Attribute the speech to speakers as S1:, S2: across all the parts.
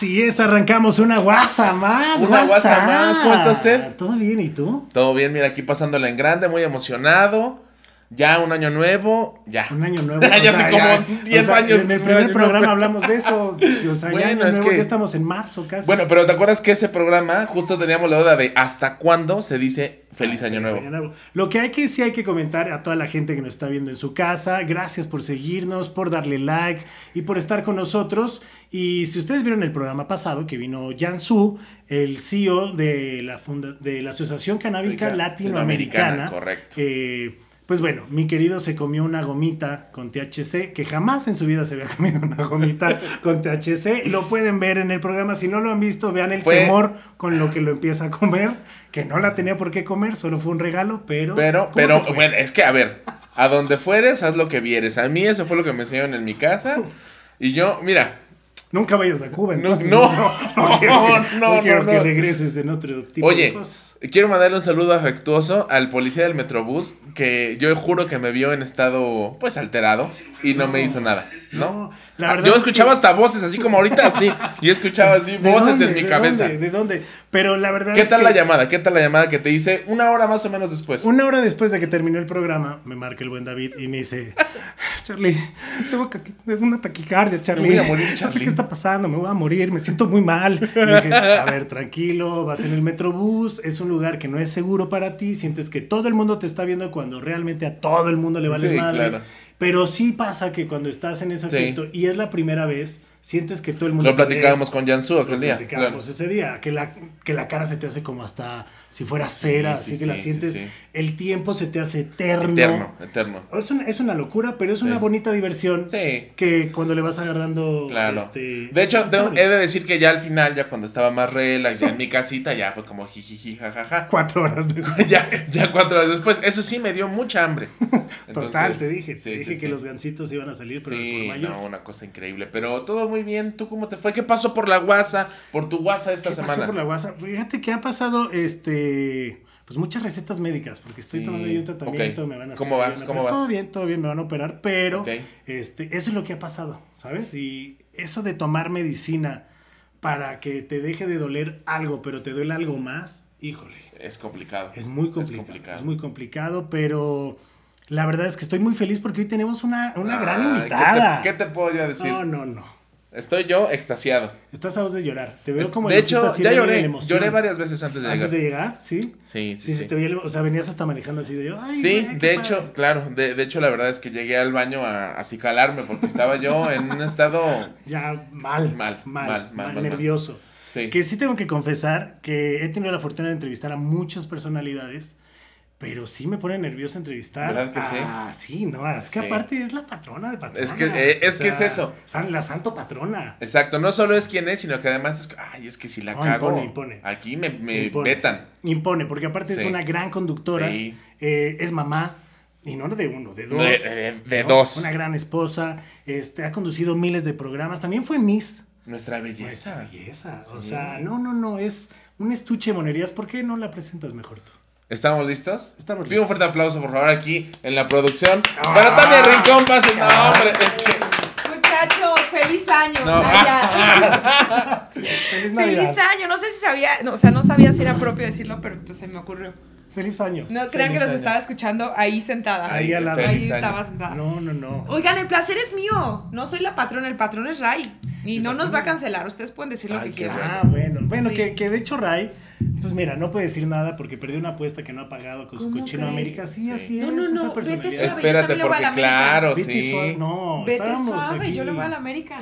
S1: Así es, arrancamos una guasa más.
S2: Una guasa más. ¿Cómo está usted?
S1: Todo bien, ¿y tú?
S2: Todo bien, mira, aquí pasándola en grande, muy emocionado. Ya un año nuevo, ya.
S1: Un año nuevo.
S2: ya hace como 10 años.
S1: En el primer programa hablamos de eso. O sea,
S2: Bueno,
S1: ya, año
S2: es
S1: nuevo,
S2: que-
S1: ya estamos en marzo casi.
S2: Bueno, pero ¿te acuerdas que ese programa justo teníamos la duda de hasta cuándo se dice feliz año
S1: Feliz
S2: nuevo?
S1: año nuevo. Lo que hay que sí hay que comentar a toda la gente que nos está viendo en su casa, gracias por seguirnos, por darle like y por estar con nosotros. Y si ustedes vieron el programa pasado que vino Jan Su, el CEO de la, funda- de la Asociación Canábica
S2: Latinoamericana,
S1: Latinoamericana,
S2: correcto.
S1: eh, pues bueno, mi querido se comió una gomita con THC, que jamás en su vida se había comido una gomita con THC. Lo pueden ver en el programa. Si no lo han visto, vean el
S2: Fue-
S1: temor con lo que lo empieza a comer, que no la tenía por qué comer, solo fue un regalo, pero...
S2: Pero,
S1: ¿cómo
S2: pero, bueno, es que, a ver, a donde fueres, haz lo que vieres. A mí eso fue lo que me enseñaron en mi casa. Y yo, mira,
S1: Nunca vayas a Cuba,
S2: No,
S1: entonces.
S2: no,
S1: quiero, que-
S2: no, no,
S1: quiero
S2: no.
S1: que regreses en otro tipo de
S2: Oye,
S1: cosas.
S2: quiero mandarle un saludo afectuoso al policía del Metrobús que yo juro que me vio en estado pues alterado y no me hizo nada, ¿no?
S1: No, la verdad
S2: yo
S1: es
S2: escuchaba
S1: que-
S2: hasta voces así como ahorita así y escuchaba así
S1: ¿De
S2: voces
S1: dónde?
S2: en mi
S1: ¿De
S2: cabeza.
S1: dónde? ¿De dónde? Pero la verdad
S2: ¿Qué
S1: es
S2: tal
S1: que
S2: la llamada? ¿Qué tal la llamada que te dice una hora más o menos después?
S1: Una hora después de que terminó el programa, me marca el buen David y me dice, Charlie, tengo una taquicardia, Charlie.
S2: Me voy a morir,
S1: No sé
S2: Charlie."
S1: qué está pasando, me voy a morir, me siento muy mal. Y dije, a ver, tranquilo, vas en el Metrobús, es un lugar que no es seguro para ti, sientes que todo el mundo te está viendo cuando realmente a todo el mundo le vale
S2: Sí,
S1: madre.
S2: claro.
S1: Pero sí pasa que cuando estás en ese
S2: Sí.
S1: afecto y es la primera vez, sientes que todo el mundo
S2: Lo
S1: ve.
S2: platicábamos con Jansu
S1: Lo
S2: aquel día.
S1: platicábamos
S2: claro.
S1: ese día, que la, que la cara se te hace como hasta si fuera cera,
S2: Sí,
S1: así
S2: sí,
S1: que la sientes. El tiempo se te hace eterno.
S2: Eterno, eterno.
S1: Es una, es una locura, pero es una bonita diversión
S2: Sí.
S1: que cuando le vas agarrando.
S2: Claro.
S1: este,
S2: de hecho, de- he de decir que ya al final, ya cuando estaba más relax, ya en mi casita, ya fue como jijiji, jajaja.
S1: Cuatro horas después.
S2: ya, ya cuatro horas después. Eso sí me dio mucha hambre.
S1: Total, te dije.
S2: sí,
S1: te dije que los gancitos iban a salir, pero por mayor.
S2: no, una cosa increíble. Pero todo muy bien. ¿Tú cómo te fue? ¿Qué pasó por la guasa? Por tu guasa esta
S1: ¿Qué
S2: semana.
S1: pasó por la WhatsApp? Fíjate que ha pasado este. Pues muchas recetas médicas, porque estoy
S2: Sí,
S1: tomando ayuda también,
S2: ok.
S1: ahorita me van a
S2: ¿Cómo
S1: hacer-
S2: vas? ¿Cómo vas?
S1: Todo bien, todo bien, me van a operar, pero este, eso es lo que ha pasado, ¿sabes? Y eso de tomar medicina para que te deje de doler algo, pero te duele algo más, híjole,
S2: Es complicado.
S1: es muy complicado. Es,
S2: complicado.
S1: muy complicado, pero la verdad es que estoy muy feliz porque hoy tenemos una, una gran
S2: Ay, ¿qué te-
S1: invitada.
S2: ¿qué te, puedo yo decir?
S1: No, no, no.
S2: Estoy yo extasiado.
S1: Estás a dos de llorar. Te veo como
S2: de hecho, ya lloré. Lloré varias veces antes de llegar.
S1: Antes de llegar, ¿sí?
S2: Sí, sí,
S1: Sí,
S2: sí.
S1: se te veía, o sea, venías hasta manejando así de yo. Ay,
S2: Sí,
S1: güey,
S2: de
S1: padre".
S2: hecho, claro, de, de hecho la verdad es que llegué al baño a acicalarme porque estaba yo en un estado...
S1: Ya mal,
S2: Mal,
S1: mal,
S2: mal, mal, mal, mal.
S1: nervioso.
S2: Sí.
S1: Que sí tengo que confesar que he tenido la fortuna de entrevistar a muchas personalidades, pero sí me pone nervioso entrevistar.
S2: ¿Verdad que sí?
S1: Ah, sí, no, es que
S2: Sí.
S1: aparte es la patrona de patronas.
S2: Es que, eh, es que es eso.
S1: san- la santo patrona.
S2: Exacto, no solo es quien es, sino que además es... Ay, es que si la
S1: No,
S2: cago,
S1: impone, impone.
S2: aquí me, me
S1: Impone.
S2: vetan.
S1: Impone, porque aparte es una gran conductora,
S2: Sí.
S1: eh, es mamá, y no de uno, de dos.
S2: De- de- de
S1: ¿no?
S2: dos.
S1: Una gran esposa, este, ha conducido miles de programas, también fue Miss.
S2: Nuestra
S1: Nuestra
S2: belleza.
S1: belleza. O sea, no, no, no, es un estuche de monerías. ¿Por qué no la presentas mejor tú?
S2: ¿Estamos listos?
S1: Estamos
S2: Pido un fuerte aplauso, por favor, aquí en la producción.
S1: Ah.
S2: Para Tania Rincón, pasen. No, hombre, es que...
S3: Muchachos, feliz año.
S2: No.
S3: Navidad.
S1: Feliz Navidad.
S3: feliz año. No sé si sabía, no, o sea, no sabía si era propio decirlo, pero pues se me ocurrió.
S1: Feliz año.
S3: No crean
S2: Feliz
S3: que los
S2: año.
S3: estaba escuchando ahí sentada.
S1: Ahí al lado.
S3: Ahí estaba sentada.
S1: No, no, no.
S3: Oigan, el placer es mío. No soy la patrona, el patrón es Ray. Y no nos va a cancelar. Ustedes pueden decir lo
S2: Ay,
S3: que quieran.
S1: Ah, bueno. Bueno,
S3: Sí.
S1: que, que de hecho Ray, pues mira, no puede decir nada porque perdió una apuesta que no ha pagado con su
S3: ¿Cómo
S1: cochino
S3: crees?
S1: América. Sí,
S2: Sí.
S1: así
S3: No,
S1: es.
S3: no,
S1: esa
S3: no, vete
S1: personalidad.
S3: suave.
S2: Espérate,
S3: también le voy a
S2: porque
S3: la América.
S2: claro,
S1: Vete
S2: sí.
S1: suave. No,
S3: Vete
S1: estábamos
S3: suave,
S1: aquí.
S3: yo le voy a la América.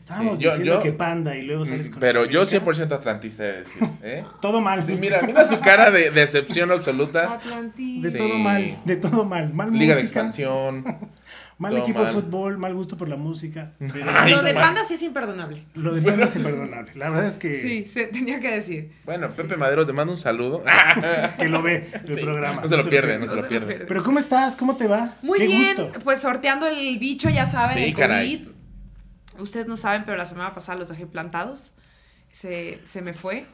S1: Estábamos
S2: Sí, yo-
S1: diciendo
S2: yo-
S1: que panda y luego sales con
S2: Pero yo
S1: América.
S2: 100% atlantista de decir, ¿eh?
S1: Todo mal.
S2: Sí, mira, mira su cara de decepción absoluta.
S3: Atlantis.
S1: De
S2: Sí.
S1: todo mal, de todo mal. Mal
S2: Liga de expansión.
S1: mal
S2: todo
S1: equipo
S2: mal.
S1: de fútbol, mal gusto por la música. pero
S2: Ay,
S3: Lo de panda sí es imperdonable.
S1: lo de Panda es imperdonable. La verdad es que,
S3: Sí, se tenía que decir.
S2: Bueno, Pepe Madero, te mando un saludo.
S1: que lo ve el
S2: Sí,
S1: programa.
S2: no se lo pierde, no se lo pierde.
S3: pierde.
S1: Pero ¿cómo estás? ¿Cómo te va?
S3: Muy
S1: Qué
S3: bien,
S1: gusto.
S3: pues sorteando el bicho, ya saben,
S2: Sí,
S3: el
S2: caray.
S3: COVID. Ustedes no saben, pero la semana pasada los dejé plantados. Se, se me fue,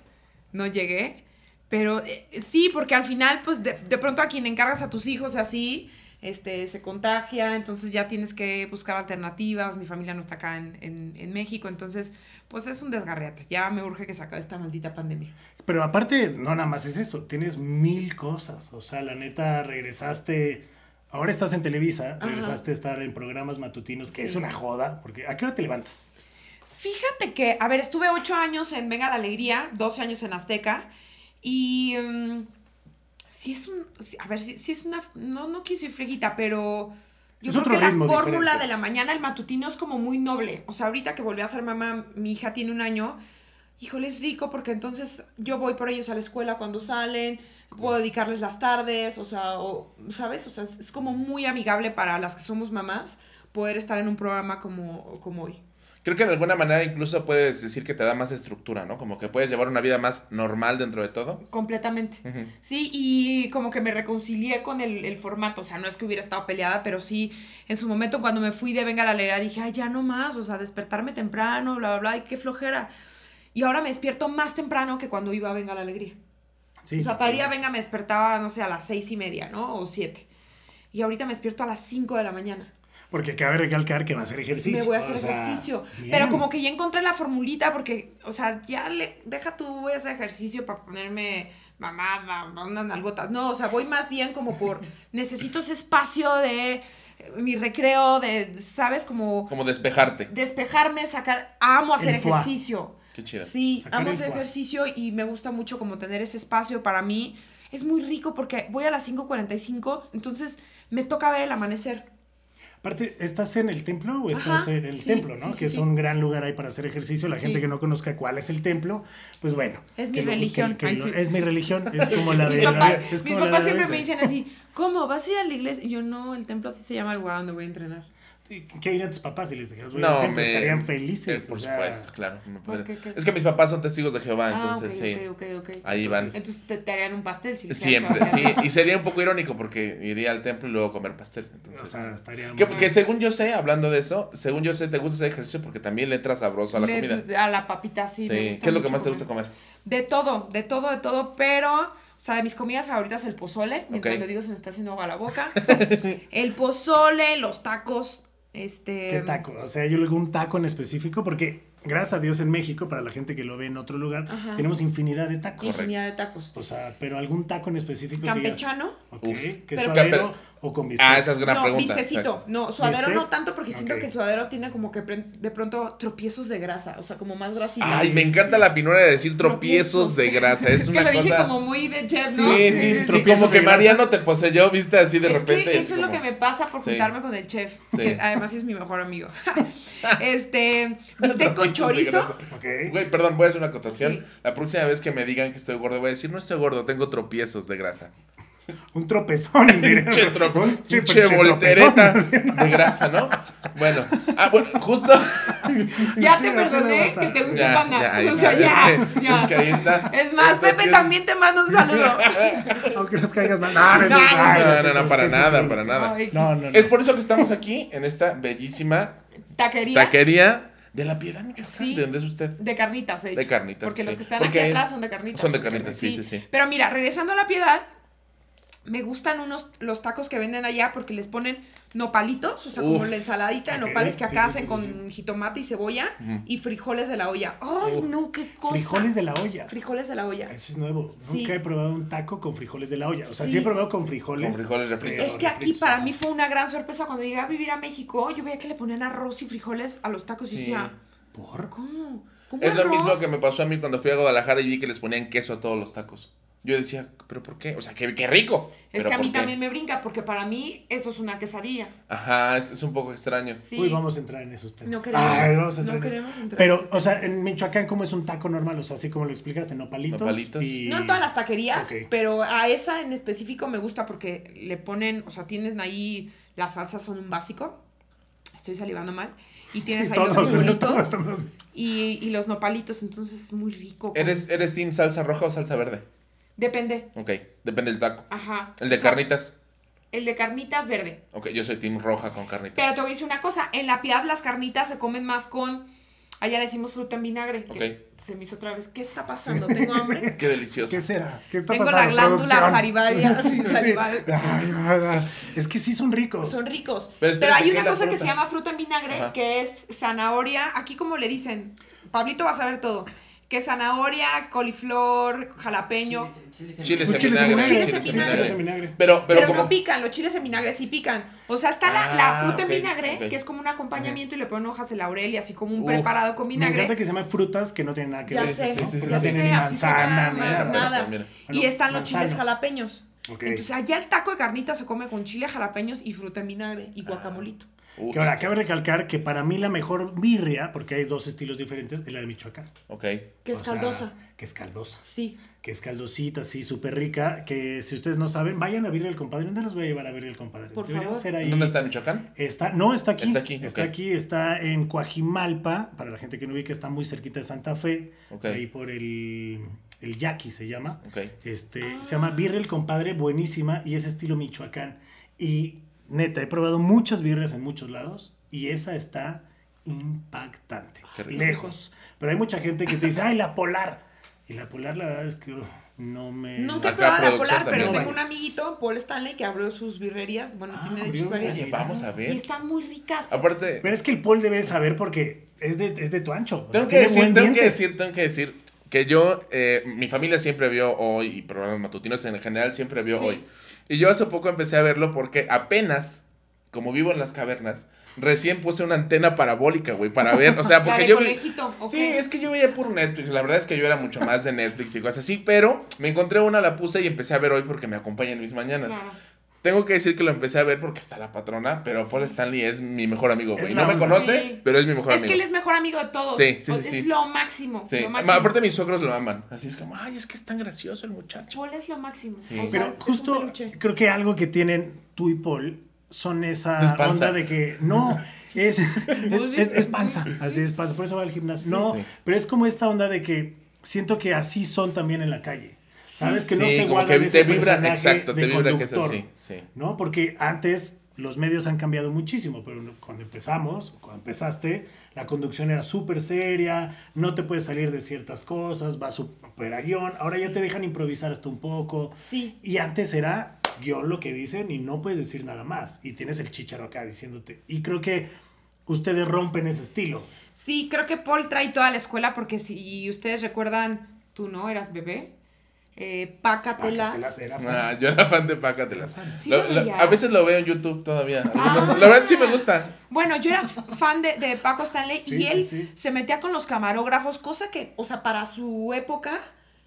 S3: no llegué. Pero eh, sí, porque al final, pues de, de pronto a quien encargas a tus hijos así, este, se contagia, entonces ya tienes que buscar alternativas, mi familia no está acá en, en, en México, entonces pues es un desgarriate, ya me urge que se acabe esta maldita pandemia.
S1: Pero aparte, no nada más es eso, tienes mil cosas, o sea, la neta regresaste, ahora estás en Televisa,
S3: Ajá.
S1: regresaste a estar en programas matutinos, que
S3: Sí.
S1: es una joda, porque ¿a qué hora te levantas?
S3: Fíjate que, a ver, estuve ocho años en Venga la Alegría, 12 años en Azteca, y mm, sí es un, a ver, sí es una, no, no quiso ir friguita, pero yo
S1: Es
S3: creo que la fórmula
S1: diferente.
S3: de la mañana, el matutino es como muy noble. O sea, ahorita que volví a ser mamá, mi hija tiene un año, híjole, es rico porque entonces yo voy por ellos a la escuela cuando salen, puedo dedicarles las tardes, o sea, o, ¿sabes? O sea, es, es como muy amigable para las que somos mamás poder estar en un programa como, como hoy.
S2: Creo que de alguna manera incluso puedes decir que te da más estructura, ¿no? Como que puedes llevar una vida más normal dentro de todo.
S3: Completamente. Sí, y como que me reconcilié con el, el formato, o sea, no es que hubiera estado peleada, pero sí, en su momento cuando me fui de Venga la Alegría dije, ay, ya no más, o sea, despertarme temprano, bla, bla, bla, y qué flojera. Y ahora me despierto más temprano que cuando iba a Venga la Alegría.
S1: Sí,
S3: o sea, para ir a. Venga me despertaba, no sé, a las seis y media, ¿no? O siete. Y ahorita me despierto a las cinco de la mañana.
S1: Porque cabe recalcar que va a hacer ejercicio.
S3: Me voy a hacer
S1: o sea,
S3: ejercicio.
S1: bien.
S3: Pero como que ya encontré la formulita porque, o sea, ya le, deja tú, voy a hacer ejercicio para ponerme mamada, unas nalgotas. No, o sea, voy más bien como por, necesito ese espacio de eh, mi recreo, de, ¿sabes? Como
S2: Como despejarte.
S3: despejarme, sacar, amo hacer
S1: El
S3: ejercicio.
S2: Qué chido.
S3: Sí,
S1: Sacar
S3: amo hacer
S1: foie.
S3: ejercicio y me gusta mucho como tener ese espacio para mí. Es muy rico porque voy a las 5.45, entonces me toca ver el amanecer.
S1: Aparte, ¿estás en el templo o estás
S3: Ajá,
S1: en el
S3: sí,
S1: templo, no?
S3: sí, sí,
S1: que es un gran lugar ahí para hacer ejercicio. La gente que no conozca cuál es el templo, pues bueno.
S3: Es mi
S1: lo-
S3: religión.
S1: que- que
S3: Ay,
S1: lo-. Es mi religión. Es como la de
S3: Mis
S1: la-
S3: papás, mis papás siempre me dicen así, ¿cómo? ¿Vas a ir a la iglesia? Y yo, no, el templo así se llama el lugar donde voy a entrenar.
S1: Sí, ¿Qué dirían tus papás si les dijeras, voy al
S2: No,
S1: templo?
S2: me...
S1: Estarían
S2: eh,
S1: felices.
S2: por
S1: o sea,
S2: supuesto, claro.
S3: ¿Por?
S2: Es que mis papás son testigos de Jehová,
S3: Ah,
S2: entonces sí.
S3: ok, ok, ok, ok.
S2: Ahí van.
S3: Entonces, te, te harían un pastel si les
S2: Siempre, sí. Y sería un poco irónico porque iría al templo y luego comer pastel.
S1: O
S2: Entonces,
S1: sea, estaría
S2: que,
S1: muy-
S2: que según yo sé, hablando de eso, según yo sé, te gusta hacer ejercicio porque también le entras sabroso a la
S3: Le-
S2: comida.
S3: A la papita, sí.
S2: Sí.
S3: me gusta
S2: ¿Qué es lo que más te gusta comer?
S3: De todo, de todo, de todo, pero, o sea, de mis comidas favoritas el pozole, mientras
S2: Ok.
S3: lo digo se me está haciendo agua a la boca. el pozole, los tacos, este...
S1: ¿Qué taco? O sea, yo le digo un taco en específico porque, gracias a Dios en México, para la gente que lo ve en otro lugar,
S3: Ajá.
S1: tenemos infinidad de tacos.
S3: Infinidad de tacos.
S1: O sea, pero algún taco en específico que digas,
S3: Campechano.
S1: Ok,
S2: Uf.
S1: que
S3: Pero-
S1: suadero
S2: Pero-
S1: o con bistec.
S2: Ah, esa es gran
S3: no,
S2: pregunta.
S3: bistecito. No, suadero
S1: ¿Bistec?
S3: no tanto porque siento
S1: Ok.
S3: que el suadero tiene como que de pronto tropiezos de grasa, o sea, como más grasitas.
S2: Ay, me encanta la finura de decir tropiezos de grasa. Es
S3: Es
S2: una
S3: que lo dije
S2: cosa.
S3: como muy de chef,
S2: Sí,
S3: ¿no?
S2: sí, sí, sí,
S1: tropiezos
S2: como que. Mariano te poseyó, viste así de
S3: es
S2: repente.
S3: que
S2: es
S3: eso es lo
S2: como-
S3: que me pasa por
S2: Sí.
S3: juntarme con el chef,
S2: Sí.
S3: que además es mi mejor amigo. este, bistec con
S2: Tropiezos
S3: chorizo.
S2: grasa.
S1: Ok.
S2: Güey, perdón, voy a hacer una acotación.
S3: Sí.
S2: La próxima vez que me digan que estoy gordo, voy a decir, no estoy gordo, tengo tropiezos de grasa.
S1: Un tropezón. diría.
S2: Pinche, tro-
S1: Un
S2: pinche
S1: pinche
S2: voltereta
S1: tropezón.
S2: de grasa, ¿no? Bueno, ah, bueno, justo.
S3: Ya
S1: Sí,
S3: te perdoné que te guste panda.
S2: ya,
S3: o sea, ya,
S2: es que-
S3: ya.
S2: es que ahí está.
S3: Es más, Pepe también te manda un saludo.
S1: Aunque nos caigas mal. No, no,
S3: No, no,
S1: sé,
S2: No, no, no,
S1: es
S2: para nada, para nada.
S1: No, no, no.
S2: Es por eso que estamos aquí, en esta bellísima
S3: Taquería
S2: taquería de la Piedad, Michoacán.
S3: Sí.
S2: ¿De dónde es usted?
S3: de carnitas, de hecho.
S2: De carnitas,
S3: Porque los que están
S2: Porque
S3: aquí atrás son de carnitas.
S2: son de carnitas, sí, sí, sí.
S3: Pero mira, regresando a la piedad, me gustan unos los tacos que venden allá porque les ponen nopalitos, o sea, como la ensaladita de nopales que acá
S1: sí,
S3: hacen
S1: sí,
S3: con
S1: sí,
S3: jitomate y cebolla y frijoles de la olla. ¡Ay,
S2: Uf.
S3: no, qué cosa!
S1: Frijoles de la olla.
S3: Frijoles de la olla.
S1: Eso es nuevo.
S3: Sí.
S1: Nunca he probado un taco con frijoles de la olla. O sea, sí,
S3: Sí.
S1: he probado con frijoles.
S2: Con frijoles refritos.
S3: Es que aquí para mí fue una gran sorpresa cuando llegué a vivir a México. Yo veía que le ponían arroz y frijoles a los tacos y decía,
S1: ¿Por?
S3: ¿cómo? ¿Cómo
S2: Es lo mismo que me pasó a mí cuando fui a Guadalajara y vi que les ponían queso a todos los tacos. Yo decía, ¿pero por qué? O sea, qué, qué rico.
S3: Es
S2: ¿Pero
S3: que a mí
S2: qué?
S3: también me brinca porque para mí eso es una quesadilla.
S2: Ajá, es, es un poco extraño.
S3: Sí.
S1: Uy, vamos a entrar en esos temas.
S3: No queremos,
S1: Ay, vamos a entrar
S3: no
S1: en-
S3: queremos entrar en
S1: Pero, o sea, en Michoacán, ¿cómo es un taco normal? O sea, así como lo explicaste, nopalitos.
S2: Nopalitos.
S1: Y...
S3: No en todas las taquerías, pero a esa en específico me gusta porque le ponen, o sea, tienes ahí, las salsas son un básico. Estoy salivando mal. Y tienes
S1: Sí,
S3: ahí los
S1: todos, todos
S3: y, y los nopalitos, entonces es muy rico.
S2: ¿Eres, ¿Eres team salsa roja o salsa verde?
S3: Depende.
S2: Ok, depende del taco.
S3: Ajá.
S2: ¿El de
S3: O sea,
S2: carnitas?
S3: El de carnitas verde.
S2: Ok, yo soy team roja con carnitas.
S3: Pero te voy a decir una cosa, en la piedad las carnitas se comen más con Allá le decimos fruta en vinagre. que
S2: Ok.
S3: Se me hizo otra vez. ¿Qué está pasando? Tengo hambre.
S2: Qué delicioso.
S1: ¿Qué será? ¿Qué está
S3: Tengo la glándula salivaria. sí.
S1: Es que sí son ricos.
S3: Son ricos.
S2: Pero
S3: Pero, hay
S2: ¿qué
S3: una cosa que se llama fruta en vinagre,
S2: Ajá.
S3: que es zanahoria. Aquí como le dicen, Pablito va a saber todo. Que zanahoria, coliflor, jalapeño.
S2: Chiles en
S1: chiles en
S2: vinagre.
S3: Chiles en vinagre.
S1: Chiles en vinagre.
S2: Pero, pero,
S3: Pero,
S2: como...
S3: no pican, los chiles en vinagre sí pican. O sea, está la,
S2: Ah,
S3: la fruta en vinagre, que es como un acompañamiento y le ponen hojas de laurel y así como un
S2: Uf.
S3: preparado con
S1: Me
S3: vinagre.
S1: encanta que se llaman frutas que no tienen nada que
S3: Ya
S1: ver.
S3: sé,
S2: sí, sí, sí,
S1: Porque
S3: ya
S1: no
S2: sí.
S1: tienen
S3: sé,
S1: ni
S3: así se
S1: manzana, nada.
S3: nada.
S2: Mira.
S3: Y están los
S1: manzana.
S3: chiles jalapeños.
S1: Ok.
S3: Entonces, allá el taco de carnita se come con chile jalapeños y fruta en vinagre y guacamolito.
S2: Uf,
S1: Que ahora, cabe recalcar que para mí la mejor birria, porque hay dos estilos diferentes, es la de Michoacán.
S2: Ok.
S3: Que es
S1: O sea,
S3: caldosa.
S1: que es caldosa.
S3: Sí.
S1: Que es caldosita, así, súper rica. Que si ustedes no saben, vayan a Birria el Compadre. ¿Dónde los voy a llevar a Birria el Compadre?
S3: Por favor.
S1: ser ahí.
S2: ¿Dónde está Michoacán?
S1: Está, no, está aquí.
S2: Está aquí,
S1: Está aquí, está en Coajimalpa. Para la gente que no ubica, está muy cerquita de Santa Fe.
S2: Ok.
S1: Ahí por el, el Yaqui se llama.
S2: Ok.
S1: Este,
S3: Ah.
S1: Se llama Birria el Compadre, buenísima. Y es estilo Michoacán. Y neta, he probado muchas birrias en muchos lados. Y esa está impactante.
S2: Qué rico.
S1: Lejos. Pero hay mucha gente que te dice, ¡ay, la polar! Y la polar, la verdad es que uh, no me.
S3: Nunca he probado la polar, pero
S1: también.
S3: tengo un amiguito, Paul Stanley, que abrió sus birrerías. Bueno,
S1: Ah,
S3: tiene sus varias.
S2: Oye, vamos a
S3: Y
S2: ver.
S3: están muy ricas.
S2: Aparte,
S1: Pero es que el Paul debe saber porque es de, es de tu ancho. o sea,
S2: tengo que decir, tengo que decir, tengo que decir que yo, eh, mi familia siempre vio hoy, y programas matutinos en general siempre vio
S3: Sí.
S2: hoy. Y yo hace poco empecé a verlo porque apenas, como vivo en las cavernas, recién puse una antena parabólica, güey, para ver, o sea, porque yo vi... Sí, es que yo veía por Netflix. La verdad es que yo era mucho más de Netflix y cosas así. Pero me encontré una, la puse y empecé a ver hoy porque me acompaña en mis mañanas.
S3: Claro.
S2: Tengo que decir que lo empecé a ver porque está la patrona, pero Paul Stanley es mi mejor amigo, güey.
S1: Es
S2: No me conoce,
S3: Sí.
S2: pero es mi mejor
S3: Es
S2: amigo.
S3: que él es mejor amigo de todos.
S2: Sí, sí,
S3: O-
S2: sí,
S3: Es
S2: sí.
S3: lo máximo.
S2: Sí,
S3: Lo
S2: Ma-
S3: máximo.
S2: aparte mis suegros lo aman. Así es como, ay, es que es tan gracioso el muchacho.
S3: Paul es lo máximo.
S2: Sí.
S3: O sea,
S1: Pero
S3: es
S1: justo
S3: peluche.
S1: creo que algo que tienen tú y Paul son esa
S2: Es
S1: onda de que no, es, es,
S3: Pues
S1: es- es panza, así es panza, por eso va al gimnasio. No,
S2: Sí.
S1: pero es como esta onda de que siento que así son también en la calle. Sabes que no se
S2: como
S1: guardan
S2: que
S1: ese
S2: te vibra, te
S1: de
S2: vibra que es
S1: conductor,
S2: así. Sí.
S1: ¿no? Porque antes los medios han cambiado muchísimo, pero cuando empezamos, cuando empezaste, la conducción era súper seria, no te puedes salir de ciertas cosas, va súper a guion, ahora ya te dejan improvisar hasta un poco.
S3: Sí.
S1: Y antes era guion lo que dicen y no puedes decir nada más. Y tienes el chicharo acá diciéndote. Y creo que ustedes rompen ese estilo.
S3: Sí, creo que Paul trae toda la escuela porque si ustedes recuerdan, tú no eras bebé. Eh, Pácatelas.
S1: Pácatelas era fan.
S2: Ah, yo era fan de Pácatelas.
S3: Sí
S2: Lo-
S3: lo
S2: lo-
S3: veía.
S2: a veces lo veo en YouTube todavía.
S3: Ah.
S2: La verdad sí me gusta.
S3: Bueno, yo era fan de, de Paco Stanley
S1: Sí,
S3: y él
S1: sí, sí.
S3: se metía con los camarógrafos, cosa que, o sea, para su época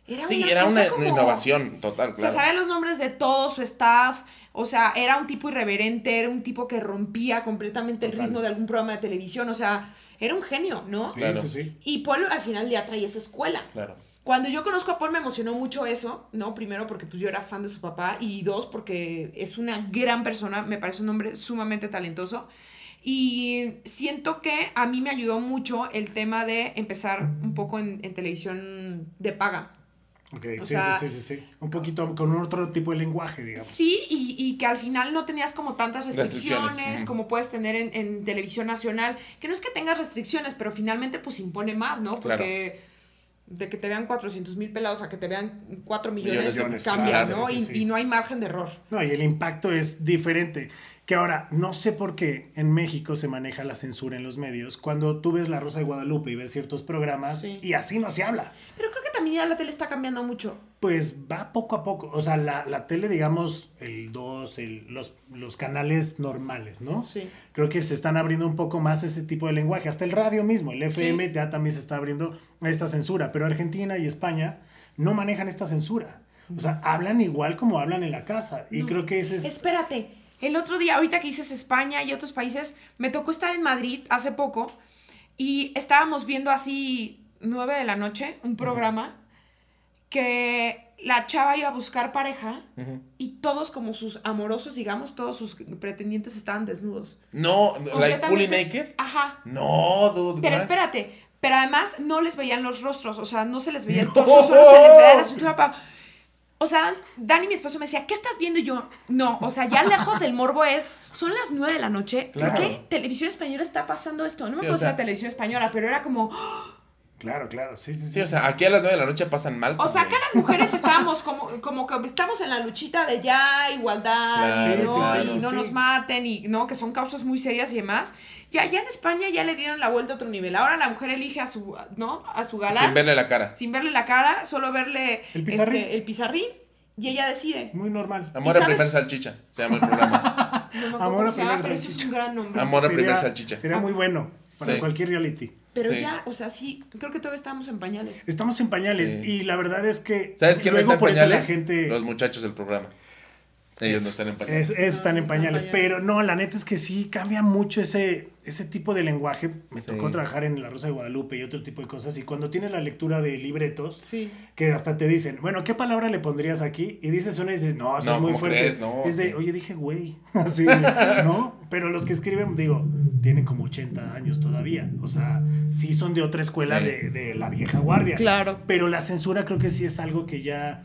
S3: era
S2: Sí,
S3: una
S2: era
S3: cosa
S2: una,
S3: como-
S2: innovación total,
S3: O
S2: claro.
S3: sabía los nombres de todo su staff. O sea, era un tipo irreverente, era un tipo que rompía completamente el ritmo de algún programa de televisión. O sea, era un genio, ¿no?
S1: Sí,
S2: Claro.
S1: sí, sí.
S3: Y Paul al final ya traía esa escuela.
S2: Claro.
S3: Cuando yo conozco a Paul me emocionó mucho eso, ¿no? Primero porque pues yo era fan de su papá y dos porque es una gran persona, me parece un hombre sumamente talentoso. Y siento que a mí me ayudó mucho el tema de empezar un poco en, en televisión de paga.
S1: Ok, sí,
S3: sea-
S1: sí, sí, sí, sí. Un poquito con otro tipo de lenguaje, digamos.
S3: Sí, y, y que al final no tenías como tantas restricciones,
S2: Restricciones,
S3: como puedes tener en, en televisión nacional. Que no es que tengas restricciones, pero finalmente pues impone más, ¿no?
S2: Claro.
S3: De que te vean 400 mil pelados a que te vean 4 millones,
S1: Millones,
S3: cambia,
S1: claro,
S3: ¿no?
S1: sí,
S3: y,
S1: sí.
S3: y no hay margen de error.
S1: No, y el impacto es diferente. Que ahora, no sé por qué en México se maneja la censura en los medios. Cuando tú ves La Rosa de Guadalupe y ves ciertos programas,
S3: Sí.
S1: y así no se habla.
S3: Pero creo que también ya la tele está cambiando mucho.
S1: Pues va poco a poco. O sea, la, la tele, digamos, el 2, el, los, los canales normales, ¿no?
S3: Sí.
S1: Creo que se están abriendo un poco más ese tipo de lenguaje. Hasta el radio mismo, el FM ya también se está abriendo esta censura. Pero Argentina y España no manejan esta censura. O sea, hablan igual como hablan en la casa. Y
S3: No.
S1: creo que ese es...
S3: Espérate, el otro día, ahorita que dices España y otros países, me tocó estar en Madrid hace poco y estábamos viendo así, 9 de la noche, un programa que la chava iba a buscar pareja y todos como sus amorosos, digamos, todos sus pretendientes estaban desnudos.
S2: No, like fully naked.
S3: Ajá.
S2: No, dude.
S3: Pero espérate, pero además no les veían los rostros, o sea, no se les veía el
S2: No.
S3: torso, solo se les veía la cintura para... O sea, Dani, mi esposo, me decía, ¿qué estás viendo? Y yo, no, o sea, ya lejos del morbo es, son las nueve de la noche,
S1: Claro.
S3: ¿por qué televisión española está pasando esto? No me
S2: Sí,
S3: acuerdo
S2: o sea-
S3: televisión española, pero era como,
S1: Claro, claro, sí, sí, sí.
S2: Sí, o sea, aquí a las 9 de la noche pasan mal.
S3: o sea, acá las mujeres estábamos como, como que estamos en la luchita de ya, igualdad,
S2: Claro,
S3: ¿no?
S1: sí, claro,
S3: y no
S1: sí.
S3: nos maten, y no, que son causas muy serias y demás. Y allá en España ya le dieron la vuelta a otro nivel. Ahora la mujer elige a su, ¿no? A su galán.
S2: Sin verle la cara.
S3: sin verle la cara, solo verle
S1: El pizarrín.
S3: este, el pizarrín y ella decide.
S1: Muy normal.
S2: Amor
S3: ¿Y
S2: a primer salchicha. Se llama el programa.
S3: No
S1: Amor a primer
S3: pero ese es
S1: salchicha.
S3: un gran nombre.
S2: Amor a primer
S1: Sería-
S2: salchicha.
S1: Sería muy bueno para
S2: Sí.
S1: cualquier reality.
S3: Pero
S2: Sí.
S3: ya, o sea, sí, creo que todavía estábamos en pañales.
S1: Estamos en pañales
S2: Sí.
S1: y la verdad es que
S2: ¿Sabes quién no
S1: luego
S2: está en
S1: por eso
S2: pañales?
S1: la gente
S2: Los muchachos del programa. Ellos no están en pañales.
S1: Es- es- están en pañales, pero no, la neta es que sí cambia mucho ese, ese tipo de lenguaje. Me
S2: Sí.
S1: tocó trabajar en La Rosa de Guadalupe y otro tipo de cosas. Y cuando tienes la lectura de libretos,
S3: Sí.
S1: que hasta te dicen, bueno, ¿qué palabra le pondrías aquí? Y dices una y dices, no, eso
S2: No,
S1: es muy
S2: ¿cómo
S1: fuerte.
S2: crees? No,
S1: es de,
S2: sí.
S1: oye, dije, güey. Así, ¿no? Pero los que escriben, digo, tienen como 80 años todavía. O sea, sí son de otra escuela
S2: Sí.
S1: de, de la vieja guardia.
S3: Claro.
S1: Pero la censura creo que sí es algo que ya...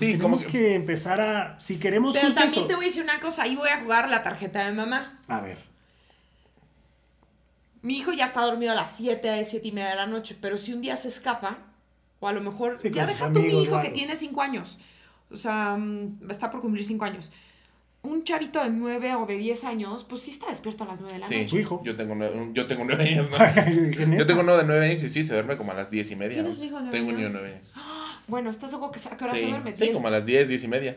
S2: Sí, como
S1: tenemos
S2: que-
S1: que... empezar a... Si queremos
S3: Pero también
S1: eso-
S3: te voy a decir una cosa, ahí voy a jugar la tarjeta de mamá.
S1: A ver.
S3: Mi hijo ya está dormido a las 7, 7 y media de la noche, pero si un día se escapa, o a lo mejor,
S1: Sí,
S3: ya deja tú mi
S1: amigos
S3: hijo que tiene 5 años, o sea, mm, está por cumplir 5 años. Un chavito de 9 o de 10 años, pues sí está despierto a las 9 de la
S2: Sí,
S3: noche.
S1: Tu hijo.
S2: Yo tengo nueve, yo tengo nueve años, ¿no?
S1: Yo
S2: tengo uno de nueve años y sí, se duerme como a las diez y media.
S3: ¿Tienes
S2: ¿no?
S3: un hijo de nueve
S2: Tengo un niño de
S3: años?
S2: nueve años.
S3: Bueno, ¿estás seguro que a qué hora se duerme?
S2: sí, como a las diez, diez y media.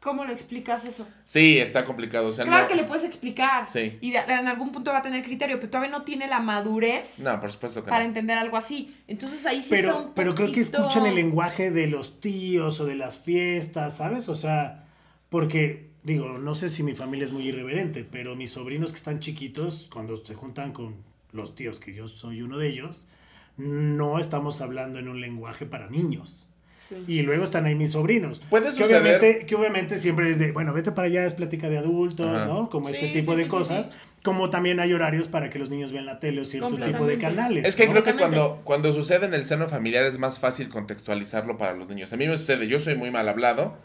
S3: ¿Cómo le explicas eso?
S2: Sí, está complicado. O sea,
S3: Claro
S2: no-
S3: que le puedes explicar.
S2: Sí.
S3: Y de- en algún punto va a tener criterio, pero todavía no tiene la madurez
S2: No, por supuesto que
S3: para
S2: no.
S3: entender algo así. Entonces ahí sí está
S1: Pero,
S3: un
S1: pero creo que escuchan el lenguaje de los tíos o de las fiestas, ¿sabes? O sea, porque, digo, no sé si mi familia es muy irreverente, pero mis sobrinos que están chiquitos, cuando se juntan con los tíos, que yo soy uno de ellos, no estamos hablando en un lenguaje para niños.
S3: Sí.
S1: Y luego están ahí mis sobrinos.
S2: Puede
S1: que
S2: suceder-
S1: obviamente, que obviamente siempre es de, bueno, vete para allá, es plática de adultos,
S2: Ajá.
S1: ¿no? Como
S3: Sí,
S1: este tipo
S3: sí,
S1: de cosas.
S3: sí.
S1: Como también hay horarios para que los niños vean la tele o cierto tipo de canales.
S2: Es que
S1: ¿no?
S2: creo que cuando, cuando sucede en el seno familiar es más fácil contextualizarlo para los niños. A mí me sucede, yo soy muy mal hablado.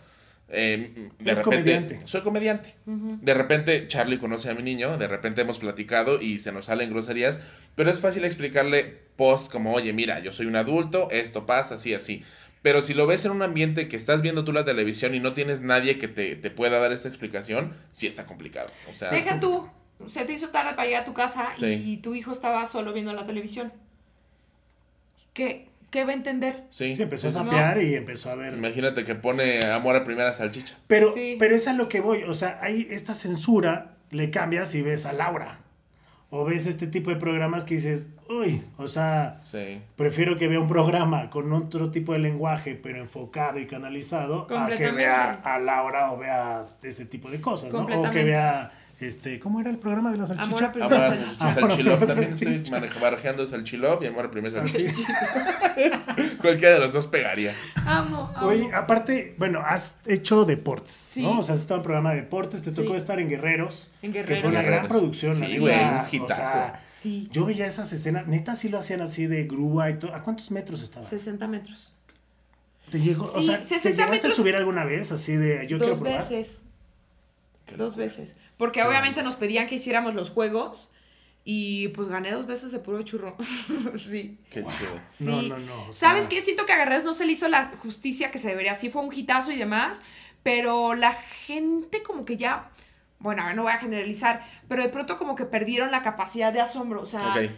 S2: eh, de repente,
S1: comediante.
S2: Soy comediante.
S3: Ujú.
S2: De repente Charlie conoce a mi niño, de repente hemos platicado y se nos salen groserías, pero es fácil explicarle post como, oye, mira, yo soy un adulto, esto pasa, así, así. Pero si lo ves en un ambiente que estás viendo tú la televisión y no tienes nadie que te, te pueda dar esta explicación, sí está complicado. O sea,
S3: Deja tú, se te hizo tarde para llegar a tu casa
S2: Sí.
S3: y tu hijo estaba solo viendo la televisión. ¿Qué, qué va a entender?
S2: sí,
S1: Sí, empezó a
S2: sí.
S1: sapear y empezó a ver.
S2: Imagínate que pone amor a primera salchicha.
S1: Pero,
S3: Sí.
S1: pero es a lo que voy. O sea, hay esta censura, le cambias y ves a Laura. O ves este tipo de programas que dices, uy, o sea,
S2: Sí.
S1: prefiero que vea un programa con otro tipo de lenguaje, pero enfocado y canalizado, a que vea a Laura o vea ese tipo de cosas, ¿no? O que vea, este, ¿cómo era el programa de la salchicha?
S3: Amor a primera
S2: Amor a
S3: salchicha.
S1: Amor a
S2: salchilop también estoy barajeando salchilop y amor a primera
S1: Así.
S2: salchicha. Cualquiera de los dos pegaría.
S3: Amo, amo.
S1: Oye, aparte, bueno, has hecho deportes,
S3: Sí.
S1: ¿no? O sea, has estado en programa de deportes, te
S3: Sí.
S1: tocó estar en Guerreros,
S3: En
S1: que
S3: Guerreros.
S1: fue una gran producción.
S2: Sí,
S1: la
S2: güey, un
S1: o
S2: hitazo.
S1: sea,
S3: Sí,
S1: Yo veía esas escenas, neta sí lo hacían así de grúa y todo. ¿A cuántos metros estaba?
S3: 60 metros.
S1: ¿Te llegó, o
S3: Sí,
S1: sea, ¿te
S3: 60
S1: llegaste
S3: metros-
S1: a subir alguna vez así de yo quiero
S3: Dos
S1: probar?
S3: veces. Dos veces. Porque obviamente nos pedían que hiciéramos los juegos y pues gané dos veces de puro churro. sí.
S2: Qué chido.
S3: Sí.
S1: No, no, no. o sea,
S3: ¿Sabes qué? Siento que a Guerreros no se le hizo la justicia que se debería. Sí fue un hitazo y demás, pero la gente como que ya... Bueno, a ver, no voy a generalizar, pero de pronto como que perdieron la capacidad de asombro. O sea,
S2: Ok.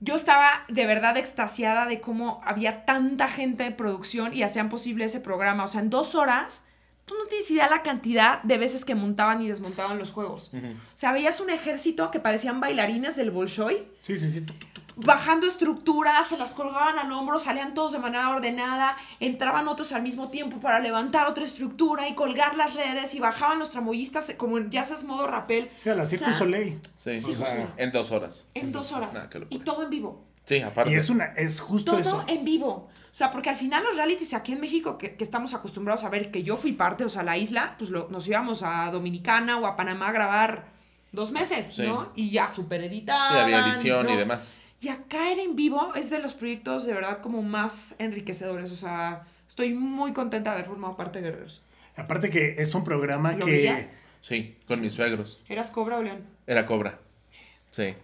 S3: yo estaba de verdad extasiada de cómo había tanta gente en producción y hacían posible ese programa. O sea, en dos horas, tú no tienes idea la cantidad de veces que montaban y desmontaban los juegos. O sea, veías un ejército que parecían bailarines del Bolshoi
S1: Sí, sí, sí. tuc, tuc, tuc, tuc.
S3: bajando estructuras, se las colgaban al hombro, salían todos de manera ordenada, entraban otros al mismo tiempo para levantar otra estructura y colgar las redes y bajaban los tramoyistas como en, ya sabes, modo rapel.
S1: Sí, a la
S3: O sea,
S1: Soleil.
S2: Sí.
S3: Sí,
S1: o sea,
S3: sí.
S2: En dos horas.
S3: En dos horas.
S2: Nah,
S3: y todo en vivo.
S2: Sí, aparte.
S1: Y es una, es justo
S3: Todo
S1: eso.
S3: en vivo. O sea, porque al final los realities aquí en México, que, que estamos acostumbrados a ver, que yo fui parte, o sea, la isla, pues lo- nos íbamos a Dominicana o a Panamá a grabar dos meses,
S2: Sí.
S3: ¿no? Y ya súper
S2: Sí,
S3: editaban.
S2: había edición y demás.
S3: Y acá era en vivo es de los proyectos de verdad como más enriquecedores. O sea, Estoy muy contenta de haber formado parte de Guerreros.
S1: Aparte que es un programa
S3: ¿Lo
S1: que...
S3: veías?
S2: Sí, con mis suegros.
S3: ¿Eras Cobra o León?
S2: Era Cobra. Sí.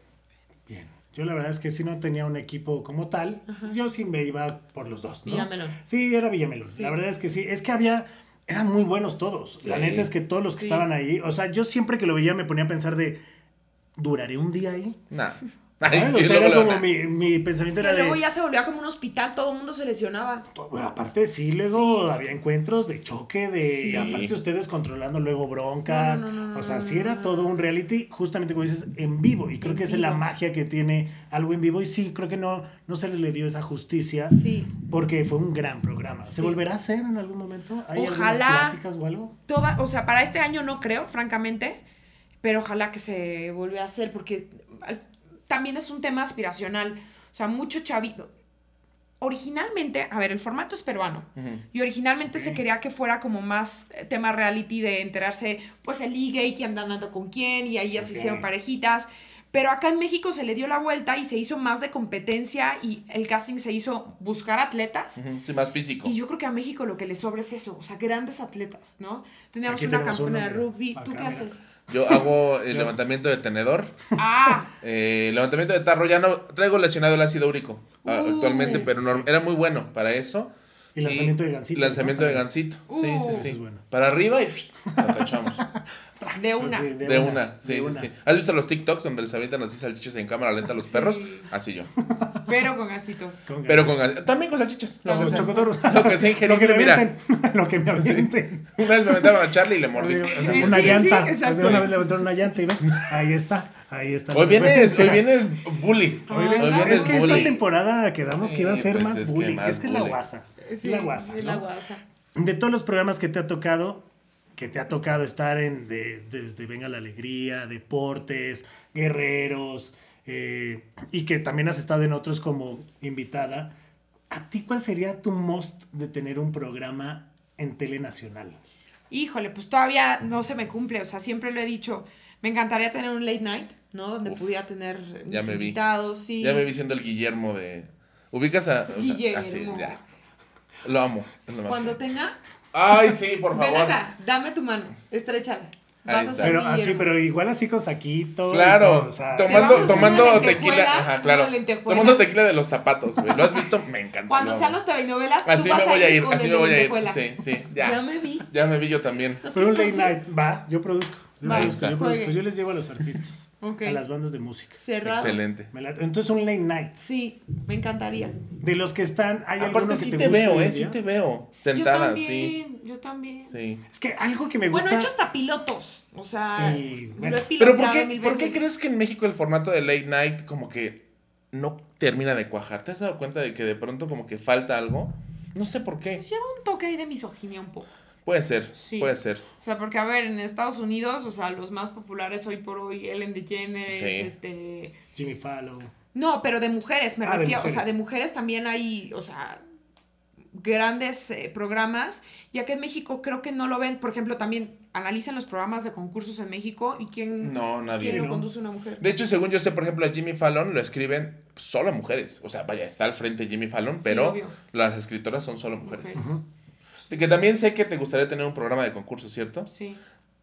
S1: Yo la verdad es que si no tenía un equipo como tal, yo sí me iba por los dos, ¿no?
S3: Villamelón.
S1: Sí, era Villamelón.
S3: Sí.
S1: La verdad es que sí. Es que había... Eran muy buenos todos. La neta es que todos los que
S3: Sí.
S1: estaban ahí... O sea, yo siempre que lo veía me ponía a pensar de... ¿Duraré un día ahí?
S2: Nah.
S1: ¿Sabes?
S2: Ay,
S1: o sea,
S2: luego
S1: era como mi, mi pensamiento
S3: Que
S1: era de...
S3: luego ya se volvía como un hospital, todo el mundo se lesionaba.
S1: Bueno, aparte sí, luego
S3: Sí.
S1: había encuentros de choque, de
S3: Sí.
S1: aparte ustedes controlando luego broncas,
S3: No, no, no, no,
S1: o sea,
S3: no,
S1: sí era
S3: no.
S1: todo un reality, justamente como dices, en vivo, y creo
S3: En
S1: que esa es la magia que tiene algo en vivo, y sí, creo que no, no se le dio esa justicia,
S3: Sí.
S1: porque fue un gran programa. ¿Se
S3: Sí.
S1: volverá a hacer en algún momento? ¿Hay
S3: Ojalá.
S1: pláticas o algo?
S3: Toda, o sea, para este año no creo, francamente, pero ojalá que se vuelva a hacer, porque al- también es un tema aspiracional. O sea, mucho chavito. Originalmente, a ver, el formato es peruano. Y originalmente se quería que fuera como más eh, tema reality de enterarse, pues el ligue y quién anda andando con quién, y ahí ya se hicieron parejitas. Pero acá en México se le dio la vuelta y se hizo más de competencia y el casting se hizo buscar atletas.
S2: Sí, más físico.
S3: Y yo creo que a México lo que le sobra es eso, o sea, grandes atletas, ¿no? Teníamos
S1: Aquí
S3: una campeona de rugby. ¿Tú qué
S1: mira.
S3: haces?
S2: Yo hago el levantamiento de tenedor,
S3: Ah,
S2: eh, levantamiento de tarro. Ya no traigo lesionado el ácido úrico
S3: Uh,
S2: actualmente,
S3: sí,
S2: pero
S1: sí.
S2: era muy bueno para eso.
S1: Y lanzamiento de gansito.
S2: Lanzamiento
S1: ¿no?
S2: de gansito.
S3: Uh.
S2: Sí,
S3: Ese
S2: sí,
S1: es
S2: sí.
S1: bueno.
S2: Para arriba y lo cachamos.
S3: de una.
S1: Sí,
S2: De una, sí,
S1: de
S2: sí,
S1: una.
S2: sí. ¿Has visto los TikToks donde les avientan así salchichas en cámara lenta a los
S3: Sí.
S2: perros? Así yo.
S3: Pero con gansitos.
S1: Con
S2: Pero con También con salchichas. Lo
S1: Con
S2: que sea. Lo que sea
S1: Lo que me
S2: mira.
S1: Lo que me avienten.
S2: Una vez me aventaron a Charlie y le mordí.
S1: O sea,
S3: Sí,
S1: una
S3: sí,
S1: llanta.
S3: sí,
S1: o sea,
S3: exacto.
S1: una vez levantaron una llanta y ven, ahí está, ahí está.
S2: Hoy vienes, hoy vienes bully.
S1: Hoy
S3: Ah,
S1: vienes-
S2: Hoy
S3: ¿verdad?
S2: vienes
S1: es que esta
S2: bully.
S1: temporada quedamos que iba a
S2: Sí,
S1: ser
S2: pues
S1: más
S2: es que más
S1: es que es la guasa. Es
S3: Sí,
S1: la guasa,
S3: es
S1: ¿no?
S3: la guasa.
S1: De todos los programas que te ha tocado, que te ha tocado estar en, de- desde Venga la Alegría, Deportes, Guerreros, eh, y que también has estado en otros como invitada, ¿a ti cuál sería tu most de tener un programa en Tele Nacional?
S3: Híjole, pues todavía no se me cumple, o sea, siempre lo he dicho. Me encantaría tener un late night, ¿no? Donde
S2: Uf,
S3: pudiera tener
S2: ya vi.
S3: invitados, sí.
S2: Ya me vi siendo el Guillermo de. ¿Ubicas a.? o sea,
S3: Guillermo.
S2: así, ya. Lo amo. lo.
S3: Cuando tenga,
S2: Ay, sí, por
S3: ven
S2: favor.
S3: acá, dame tu mano, estrechala. Vas a ser
S1: Pero así,
S3: Guillermo.
S1: pero igual así con saquito. y
S2: Claro,
S1: todo, o sea,
S2: tomando, tomando tequila, ajá, claro. Tomando tequila de los zapatos, güey. ¿Lo has visto? Me encanta.
S3: Cuando sean los telenovelas,
S2: Así
S3: tú vas
S2: me voy a ir, así me voy a ir. Sí, sí,
S3: Ya
S2: ya.
S3: me vi.
S2: Ya me vi yo también.
S3: ¿Los
S1: Pero un late night, va, yo produzco. Yo,
S3: Va,
S1: produzco, yo, produzco, yo les llevo a los artistas,
S3: Ok.
S1: a las bandas de música.
S3: Cerrado.
S2: Excelente.
S1: La- Entonces un late night.
S3: Sí, me encantaría.
S1: De los que están, ¿hay
S2: Aparte,
S1: que
S2: sí
S1: te,
S2: te veo, ¿eh? Sí te veo.
S3: yo
S2: Sentada, sí.
S3: también, Yo también.
S2: Sí.
S1: Es que algo que me gusta...
S3: Bueno, he hecho hasta pilotos. O sea,
S1: Y,
S3: lo he
S2: Pero
S3: pilotado
S2: ¿por qué,
S3: mil
S2: ¿por qué crees que en México el formato de late night como que no termina de cuajar? ¿Te has dado cuenta de que de pronto como que falta algo? No sé por qué.
S3: Pues lleva un toque ahí de misoginia un poco.
S2: Puede ser,
S3: Sí.
S2: puede ser.
S3: O sea, porque a ver, en Estados Unidos, o sea, los más populares hoy por hoy, Ellen DeGeneres,
S2: Sí.
S3: este...
S1: Jimmy Fallon.
S3: No, pero de mujeres, me
S1: Ah,
S3: refiero. O sea, de mujeres también hay, o sea, grandes eh, programas. Ya que en México creo que no lo ven. Por ejemplo, también analicen los programas de concursos en México y quién,
S2: No, nadie.
S3: quién lo
S1: ¿no?
S3: conduce una mujer.
S2: De hecho, según yo sé, por ejemplo, a Jimmy Fallon lo escriben solo mujeres. O sea, vaya, está al frente Jimmy Fallon,
S3: Sí,
S2: pero
S3: obvio.
S2: las escritoras son solo mujeres.
S3: Mujeres.
S2: Que también sé que te gustaría tener un programa de concurso, ¿cierto?
S3: Sí.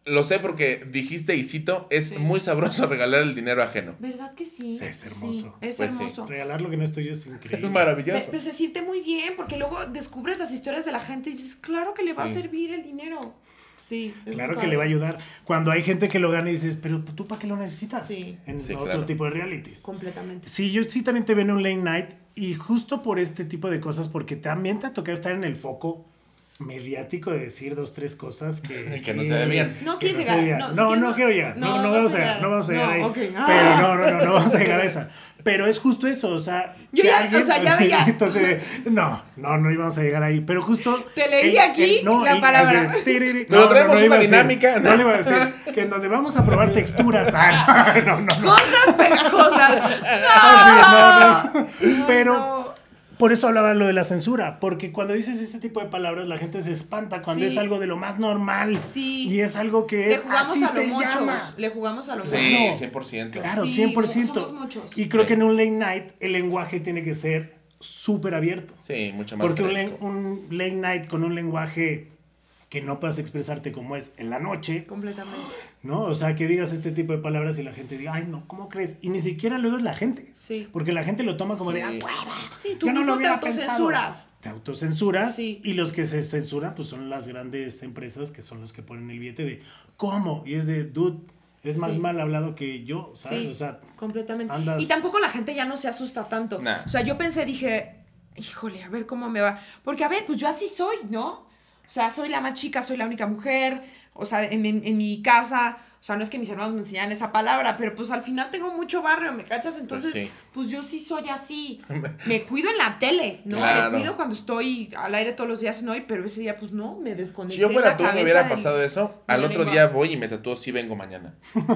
S2: Lo sé porque dijiste, y cito, es
S3: Sí.
S2: muy sabroso regalar el dinero ajeno.
S3: ¿Verdad que sí?
S1: Sí, es hermoso.
S3: es
S2: Pues sí.
S3: hermoso.
S1: Regalar lo que no es tuyo es increíble.
S2: Es maravilloso.
S3: Pero se siente muy bien porque luego descubres las historias de la gente y dices, claro que le va a
S2: Sí.
S3: servir el dinero. Sí.
S1: Claro que le va a ayudar. Cuando hay gente que lo gana y dices, pero tú para qué lo necesitas
S3: Sí.
S1: en
S2: Sí,
S1: otro
S2: claro.
S1: tipo de realities.
S3: Completamente.
S1: Sí, yo sí también te veo en un late night y justo por este tipo de cosas, porque también te ha tocado estar en el foco mediático de decir dos, tres cosas que,
S2: Que
S1: sí,
S2: no se debían.
S3: No quieres
S1: se
S3: llegar, no,
S1: No,
S3: si
S1: no,
S3: no-
S1: quiero llegar. No,
S3: no
S1: no, vamos
S3: a
S1: llegar,
S3: llegar.
S1: no vamos a llegar
S3: No,
S1: ahí.
S3: ok.
S1: Pero
S3: Ah.
S1: no, no, no, no vamos a llegar a esa. Pero es justo eso, o sea.
S3: Yo ya- o sea, ya veía.
S1: Entonces, no, no, no íbamos a llegar ahí. Pero justo.
S3: Te leí aquí la palabra.
S1: así, tiriri-
S2: Pero traemos una
S1: decir,
S2: dinámica.
S1: No le iba a decir que en donde vamos a probar texturas. Ah, no, no, no.
S3: Cosas pegajosas.
S1: Ah, no, no. Pero
S3: No.
S1: Por eso hablaba lo de la censura, porque cuando dices ese tipo de palabras la gente se espanta cuando
S3: Sí.
S1: es algo de lo más normal
S3: Sí.
S1: y es algo que
S3: Le
S1: es
S3: jugamos
S1: así
S3: a
S1: se
S3: muchos.
S1: llama.
S3: Le jugamos a los
S2: Sí.
S1: Claro.
S2: 100%.
S1: Claro,
S3: Sí,
S1: 100%.
S3: somos muchos.
S1: Y creo
S2: Sí.
S1: que en un late night el lenguaje tiene que ser súper abierto.
S2: Sí, mucho más
S1: Porque un, un late night con un lenguaje que no puedas expresarte como es en la noche,
S3: Completamente.
S1: ¿no? O sea, que digas este tipo de palabras y la gente diga, ay, no, ¿cómo crees? Y ni siquiera luego es la gente.
S3: Sí.
S1: Porque la gente lo toma como de,
S2: Sí.
S1: ah, hueva.
S3: Sí, tú
S1: Yo no
S3: mismo
S1: lo
S3: te autocensuras.
S1: pensado. Te autocensuras.
S3: Sí.
S1: Y los que se censuran, pues son las grandes empresas que son los que ponen el billete de, ¿cómo? Y es de, dude, eres más
S3: Sí.
S1: mal hablado que yo, ¿sabes?
S3: Sí,
S1: O sea,
S3: completamente.
S1: andas-
S3: Y tampoco la gente ya no se asusta tanto.
S2: Nah.
S3: O sea, yo pensé, dije, híjole, a ver cómo me va. Porque, a ver, pues yo así soy, ¿no? O sea, soy la más chica, soy la única mujer. O sea, en, en- en mi casa, o sea, no es que mis hermanos me enseñaran esa palabra, pero pues al final tengo mucho barrio, ¿me cachas? Entonces,
S2: sí.
S3: pues yo sí soy así. Me cuido en la tele, ¿no?
S2: Claro.
S3: Me cuido cuando estoy al aire todos los días en hoy, pero ese día, pues no, me desconecté.
S2: Si yo fuera tú, me hubiera
S3: del-
S2: pasado eso.
S3: de
S2: Al otro
S3: lengua.
S2: día voy y me tatúo si vengo mañana.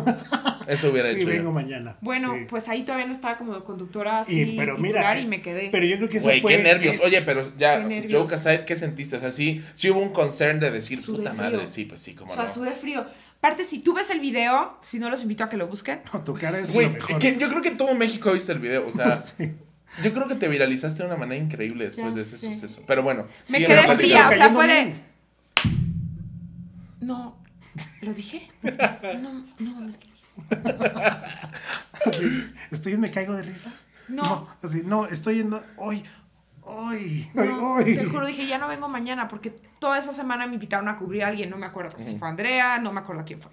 S2: Eso hubiera
S1: sí,
S2: hecho
S1: vengo
S2: yo.
S1: mañana.
S3: Bueno,
S1: Sí.
S3: pues ahí todavía no estaba como conductora así
S1: Y, pero mira,
S3: y me quedé.
S1: Pero yo creo que eso
S2: Güey,
S1: fue...
S2: qué nervios.
S1: eh,
S2: Oye, pero ya. Joe Casai, ¿qué sentiste? O sea, sí, sí hubo un concern de decir,
S3: Sudé
S2: puta
S3: frío.
S2: madre, sí, pues sí,
S3: o
S2: como
S3: sea,
S2: no.
S3: sudé frío. Aparte, si tú ves el video, si no los invito a que lo busquen.
S1: no, tu cara es
S2: Güey,
S1: lo mejor.
S2: que yo creo que todo México ha visto el video, o sea,
S1: Sí.
S2: yo creo que te viralizaste de una manera increíble después
S3: Ya
S2: de ese
S3: sé.
S2: suceso. Pero bueno,
S3: Me quedé fría, o sea, fue de... No, ¿lo dije? No, no mames que...
S1: Así, ¿Estoy en me caigo de risa?
S3: No.
S1: así, no, estoy yendo hoy,
S3: No,
S1: hoy.
S3: te juro, dije, ya no vengo mañana porque toda esa semana me invitaron a cubrir a alguien, no me acuerdo si fue Andrea, no me acuerdo quién fue.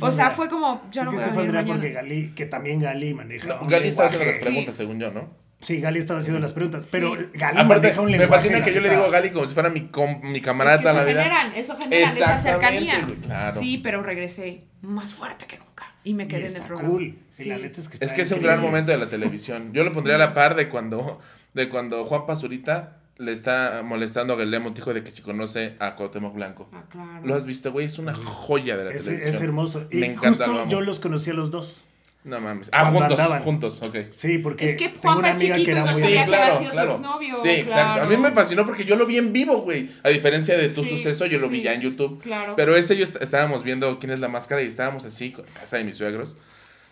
S3: O sea,
S1: Andrea.
S3: fue como, ya no voy a venir
S1: Andrea
S3: mañana.
S1: porque Gali, que también Gali maneja
S2: No,
S1: un
S2: Gali estaba haciendo las
S1: lenguaje-
S2: preguntas,
S3: Sí.
S2: según yo, ¿no?
S1: Sí, Gali estaba haciendo las preguntas, pero
S3: Sí.
S1: Gali
S2: Aparte,
S1: maneja un
S2: me
S1: lenguaje,
S2: fascina
S1: la
S2: que yo le digo a Gali como si fuera mi, com- mi camarada
S3: Es que
S2: toda
S3: eso
S2: la vida.
S3: generan, eso generan esa
S2: Exactamente,
S3: cercanía.
S2: güey, claro.
S3: Sí, pero regresé más fuerte que nunca y me
S1: Y
S3: quedé en el programa.
S1: cool. Y
S3: Sí.
S1: la neta es que está
S2: Es que es un
S1: increíble.
S2: gran momento de la televisión. Yo lo pondría a la par de cuando, de cuando Juan Pazurita le está molestando a Galilea Montijo de que si conoce a Cuauhtémoc Blanco.
S3: Ah, claro.
S2: ¿Lo has visto, güey? Es una joya de la
S1: Es,
S2: televisión.
S1: es hermoso. Y
S2: Me encanta,
S1: justo
S2: lo
S1: yo los conocí a los dos.
S2: No mames. Ah,
S1: Cuando
S2: juntos,
S1: andaban.
S2: juntos, ok.
S1: Sí, porque
S3: Es que
S1: tengo
S3: Juanpa
S1: una amiga que era
S3: no
S1: muy...
S3: sabía
S2: Sí,
S3: que había
S2: claro,
S3: sido su
S2: claro.
S3: exnovio,
S2: Sí, exacto.
S3: claro.
S2: A mí me fascinó porque yo lo vi en vivo, güey. A diferencia de tu
S3: Sí,
S2: suceso, yo lo vi ya en YouTube.
S3: Claro.
S2: Pero ese yo est- estábamos viendo quién es la máscara y estábamos así en casa de mis suegros.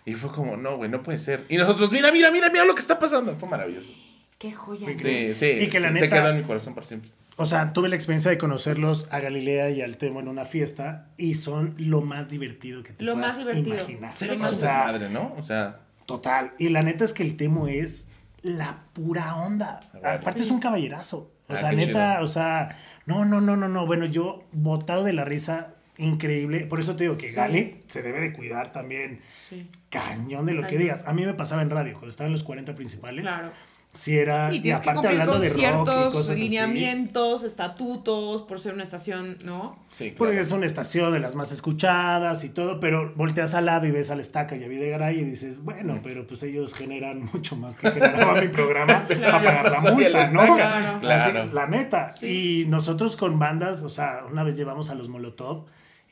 S2: Y fue como, no, güey, no puede ser. Y nosotros, mira, mira, mira, mira lo que está pasando. Fue maravilloso.
S3: Qué joya.
S2: Sí, sí.
S1: Y que la
S2: sí,
S1: neta-
S2: Se quedó en mi corazón por siempre.
S1: O sea, tuve la experiencia de conocerlos a Galilea y al Temo en una fiesta y son lo más divertido que te
S3: Lo
S1: puedas
S3: más divertido.
S1: imaginar.
S2: Se
S3: Lo
S2: ve que es ¿no? O sea,
S1: Total. Y la neta es que el Temo es la pura onda. Aparte
S3: sí.
S1: es un caballerazo. O
S2: Ah,
S1: sea, neta,
S2: chido.
S1: o sea, no, no, no, no, no. Bueno, yo botado de la risa, increíble. Por eso te digo que
S3: Sí.
S1: Gali se debe de cuidar también
S3: Sí,
S1: cañón de lo que digas. A mí me pasaba en radio, cuando estaba en los 40 principales.
S3: claro.
S1: Sí era,
S3: Sí,
S1: y
S3: que
S1: aparte hablando
S3: con
S1: de rock y cosas así.
S3: lineamientos, estatutos, por ser una estación, ¿no?
S2: sí, claro.
S1: Porque es una estación de las más escuchadas y todo, pero volteas al lado y ves al Estaca y a Videgaray y dices, bueno, pero pues ellos generan mucho más que generaba mi programa
S3: Claro.
S1: para pagar la multa, ¿no?
S2: Estaca.
S3: Claro.
S2: Claro.
S1: Así, la neta.
S3: Sí.
S1: Y nosotros con bandas, o sea, una vez llevamos a los Molotov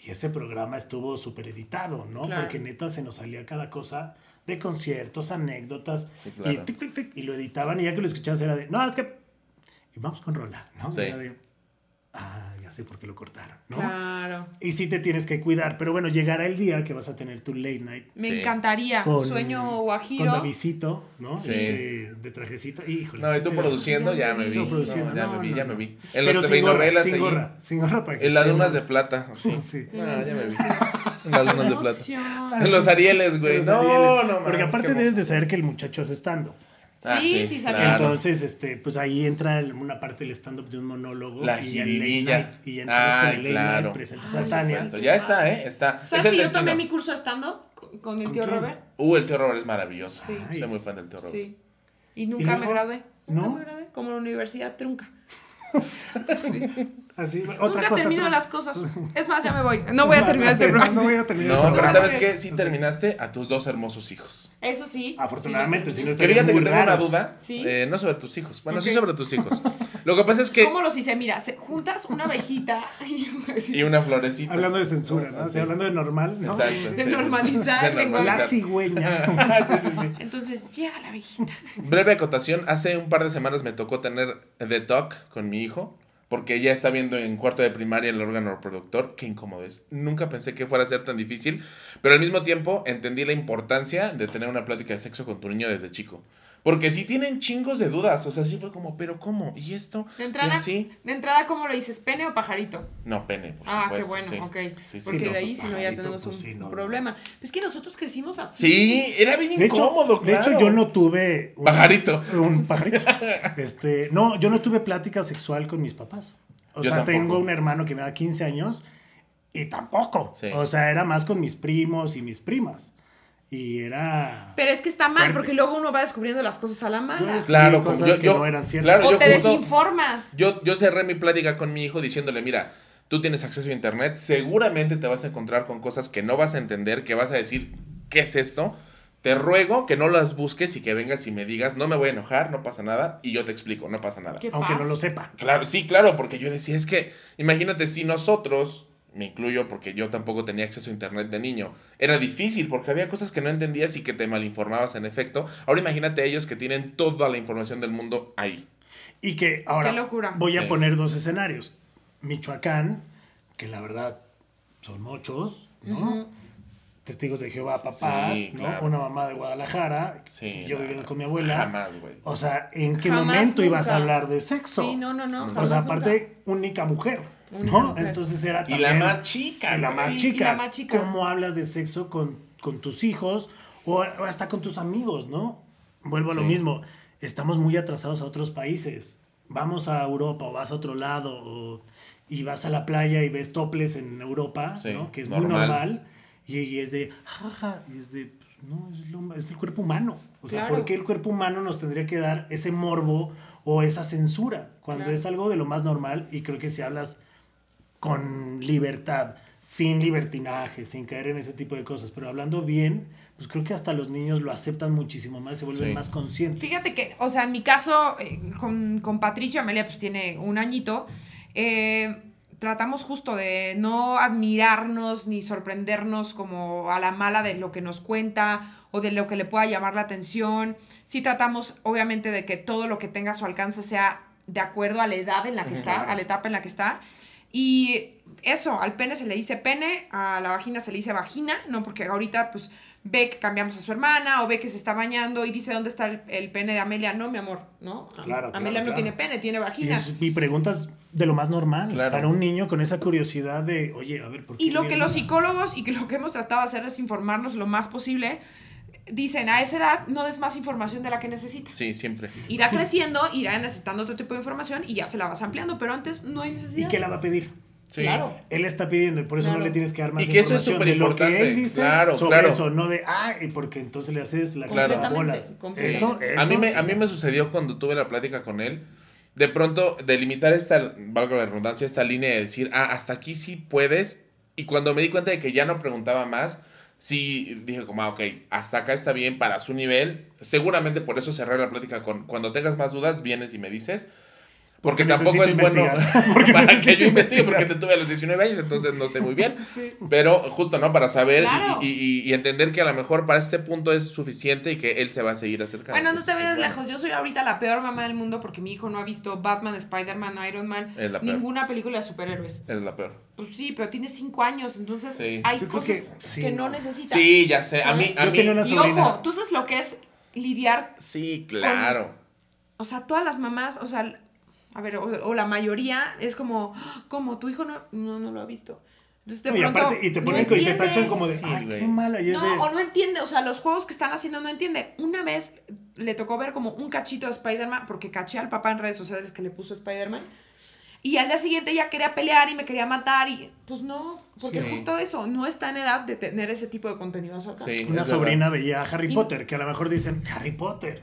S1: y ese programa estuvo súper editado, ¿no?
S3: Claro.
S1: Porque neta se nos salía cada cosa de conciertos, anécdotas,
S2: Sí, claro.
S1: y, tic, tic, tic, y lo editaban y ya que lo escuchabas era de, no, es que... Y vamos con rola, ¿no?
S2: Sí.
S1: Era de, ah, ya sé por qué lo cortaron, ¿no?
S3: Claro.
S1: Y sí te tienes que cuidar, pero bueno, llegará el día que vas a tener tu late night
S3: Me
S2: Sí.
S3: encantaría.
S1: con,
S3: Sueño
S1: con
S3: guajiro.
S1: Davidcito, ¿no?
S2: Sí.
S1: Este, de trajecito. Híjole.
S2: No, y tú produciendo, ya me vi.
S1: No, produciendo,
S2: No, ya me vi,
S1: no,
S2: ya me vi. En los
S1: sin gorra,
S2: telenovelas
S1: sin gorra, sin gorra para que
S2: En las lunas de plata. Sí.
S1: Sí.
S2: No, ya me vi. En las lunas de plata. En los Arieles, güey. No, no,
S1: Porque
S2: mames,
S1: aparte debes de saber que el muchacho es estando.
S2: Ah,
S3: Sí, sí, sabía.
S2: claro.
S1: Entonces, este, pues ahí entra el- una parte del stand-up de un monólogo.
S2: La
S1: y el late
S2: jiribilla.
S1: night, Y entonces con
S2: Ay,
S1: el late
S2: claro.
S1: night presentas a Tania.
S2: Ya está, ¿eh? Está.
S3: ¿Sabes
S2: es
S3: que yo
S2: destino.
S3: tomé mi curso de stand-up con, con el
S1: ¿Con
S3: tío
S1: quién?
S3: Robert?
S2: Uh, el tío Robert es maravilloso.
S3: Sí.
S2: Soy muy fan del tío Robert.
S3: Sí. Y nunca me gradué. Nunca
S1: ¿No?
S3: me gradué. Como la universidad trunca.
S1: Así, otra
S3: nunca
S1: cosa.
S3: termino
S1: tú-
S3: las cosas. Es más, ya me voy. No voy a terminar este programa.
S1: No voy a terminar.
S2: No,
S1: este
S2: pero
S1: programa.
S2: ¿sabes qué? Sí terminaste a tus dos hermosos hijos.
S3: Eso sí.
S1: Afortunadamente,
S3: sí
S1: si no estarían
S2: fíjate que tengo una duda.
S3: Sí.
S2: eh, no sobre tus hijos. Bueno, sí sobre tus hijos. Lo que pasa es que.
S3: ¿Cómo los hice? Mira, juntas una abejita y
S2: Y una florecita.
S1: Hablando de censura, ¿no? O
S2: sí.
S1: sea, hablando de normal, ¿no?
S2: Exacto.
S3: De
S2: sí,
S3: normalizar el
S2: De
S3: lenguaje.
S1: La
S2: normalizar.
S1: cigüeña.
S2: sí, sí, sí.
S3: Entonces llega la abejita.
S2: Breve acotación, hace un par de semanas me tocó tener The Talk con mi hijo, porque ya está viendo en cuarto de primaria el órgano reproductor, qué incómodo es. Nunca pensé que fuera a ser tan difícil, pero al mismo tiempo entendí la importancia de tener una plática de sexo con tu niño desde chico. Porque sí tienen chingos de dudas. O sea, sí fue como, ¿pero cómo? ¿Y esto?
S3: De
S2: ¿Y
S3: entrada,
S2: así?
S3: de entrada, ¿cómo lo dices? ¿Pene o pajarito?
S2: No, pene, por
S3: ah,
S2: supuesto.
S3: qué bueno,
S2: sí.
S3: ok.
S2: Sí, sí,
S3: Porque
S2: sí.
S3: de ahí si no ya tenemos
S1: pues
S3: un
S1: sí, no,
S3: problema. Es que nosotros crecimos así.
S2: Sí, era bien
S1: De hecho,
S2: incómodo,
S1: de hecho, yo no tuve. un-
S2: Pajarito.
S1: Un pajarito. Este, no, yo no tuve plática sexual con mis papás. O
S2: Yo
S1: sea,
S2: tampoco.
S1: tengo un hermano que me da 15 años y tampoco.
S2: Sí.
S1: O sea, era más con mis primos y mis primas. Y era.
S3: Pero es que está mal,
S1: Fuerte.
S3: porque luego uno va descubriendo las cosas a la mala.
S2: Claro,
S1: cosas
S2: yo-
S1: que
S2: yo-
S1: no eran ciertas.
S2: claro,
S3: O
S2: yo
S3: te
S2: justo-
S3: desinformas.
S2: Yo, yo cerré mi plática con mi hijo diciéndole, mira, tú tienes acceso a internet, seguramente te vas a encontrar con cosas que no vas a entender, que vas a decir, ¿qué es esto? Te ruego que no las busques y que vengas y me digas, no me voy a enojar, no pasa nada, y yo te explico, no pasa nada.
S3: ¿Qué
S1: Aunque no lo sepa.
S2: Claro, sí, claro, porque yo decía, es que, imagínate si nosotros, me incluyo porque yo tampoco tenía acceso a internet de niño, era difícil porque había cosas que no entendías y que te malinformabas en efecto. Ahora imagínate ellos que tienen toda la información del mundo ahí.
S1: Y que ahora
S3: Qué locura.
S1: voy a
S2: Sí.
S1: poner dos escenarios. Michoacán, que la verdad son muchos, ¿no? Testigos de Jehová, papás,
S2: Sí,
S1: ¿no?
S2: claro.
S1: Una mamá de Guadalajara,
S2: Sí,
S1: yo viviendo con mi abuela.
S2: Jamás, güey.
S1: O sea, ¿en qué
S3: Jamás,
S1: momento ibas a hablar de sexo?
S3: Sí, no, no, no.
S1: o sea,
S3: nunca.
S1: aparte, única mujer, ¿no?
S3: mujer.
S1: Entonces era
S2: Y la más chica.
S1: y la más
S3: Sí, y
S1: chica.
S3: la más chica.
S1: ¿Cómo hablas de sexo con, con tus hijos o, o hasta con tus amigos, no? Vuelvo a lo mismo. Estamos muy atrasados a otros países. Vamos a Europa o vas a otro lado o- y vas a la playa y ves toples en Europa,
S2: Sí,
S1: ¿no? Que es muy
S2: normal.
S1: Y, y es de, jaja, y es de, pues, no, es, lo- es el cuerpo humano. O sea,
S3: Claro.
S1: ¿por qué el cuerpo humano nos tendría que dar ese morbo o esa censura? Cuando
S3: Claro.
S1: es algo de lo más normal y creo que si hablas con libertad, sin libertinaje, sin caer en ese tipo de cosas, pero hablando bien, pues creo que hasta los niños lo aceptan muchísimo más, se vuelven
S2: Sí.
S1: más conscientes.
S3: Fíjate que, o sea, en mi caso, eh, con, con Patricio, Amelia pues tiene un añito, eh, tratamos justo de no admirarnos ni sorprendernos como a la mala de lo que nos cuenta o de lo que le pueda llamar la atención. Sí tratamos, obviamente, de que todo lo que tenga a su alcance sea de acuerdo a la edad en la que está, a la etapa en la que está. Y eso, al pene se le dice pene, a la vagina se le dice vagina, ¿no? Porque ahorita, pues, ve que cambiamos a su hermana o ve que se está bañando y dice, ¿dónde está el, el pene de Amelia? No, mi amor, ¿no?
S1: Claro, claro,
S3: Amelia no
S1: claro.
S3: tiene pene, tiene vagina.
S1: es- y preguntas de lo más normal
S2: Claro.
S1: para un niño con esa curiosidad de, oye, a ver, ¿por qué?
S3: Y lo que los
S1: una-?"
S3: psicólogos y que lo que hemos tratado de hacer es informarnos lo más posible. Dicen, a esa edad no des más información de la que necesitas.
S2: Sí, siempre.
S3: Irá creciendo, irá necesitando otro tipo de información y ya se la vas ampliando, pero antes no hay necesidad.
S1: ¿Y qué la va a pedir?
S2: Sí.
S3: Claro.
S1: Él está pidiendo y por eso
S3: Claro.
S1: no le tienes que dar más
S2: Y que eso es
S1: información de lo que él dice
S2: Claro,
S1: sobre
S2: claro.
S1: eso, no de, ah, y porque entonces le haces la
S2: Claro.
S3: completamente.
S1: Eso, eso.
S2: A mí, me, a mí me sucedió cuando tuve la plática con él, de pronto delimitar esta, valga la redundancia, esta línea de decir, ah, hasta aquí sí puedes. Y cuando me di cuenta de que ya no preguntaba más, sí dije como, ah, ok, hasta acá está bien para su nivel. Seguramente por eso cerré la plática con, cuando tengas más dudas, vienes y me dices. Porque
S1: Porque
S2: tampoco es bueno para que yo investigue,
S1: investigar.
S2: porque te tuve a los 19 años, entonces no sé muy bien.
S3: Sí.
S2: Pero justo, ¿no? Para saber y-
S3: Claro.
S2: y, y- y entender que a lo mejor para este punto es suficiente y que él se va a seguir acercando.
S3: Bueno, no te
S2: bueno,
S3: lejos. Yo soy ahorita la peor mamá del mundo porque mi hijo no ha visto Batman, Spider-Man, Iron Man,
S2: Es
S3: ninguna película de superhéroes.
S2: Eres la peor.
S3: Pues sí, pero tiene cinco años, entonces
S2: Sí.
S3: hay
S1: Yo
S3: cosas
S1: que sí,
S3: no
S1: no.
S3: necesita.
S2: Sí, ya sé. A mí, a
S1: Yo
S2: mí.
S1: tenía una
S3: Y ojo, tú sabes lo que es lidiar,
S2: Sí, claro.
S3: o sea, todas las mamás, o sea, a ver, o, o la mayoría es como, como tu hijo no, no, no lo ha visto. Entonces de
S1: No, y
S3: pronto,
S1: aparte, y te
S3: no
S1: ponen y te
S3: entiende.
S1: tachan como de,
S2: Sí,
S1: ay, qué mala. Y es
S3: No,
S1: de,
S3: o no entiende, o sea, los juegos que están haciendo no entiende. Una vez le tocó ver como un cachito de Spider-Man, porque caché al papá en redes sociales que le puso Spider-Man. Y al día siguiente ya quería pelear y me quería matar y pues no, porque
S2: Sí.
S3: justo eso, no está en edad de tener ese tipo de contenido a su alcance.
S2: Sí.
S1: Una sobrina veía a Harry
S3: Y-
S1: Potter, que a lo mejor dicen, Harry Potter.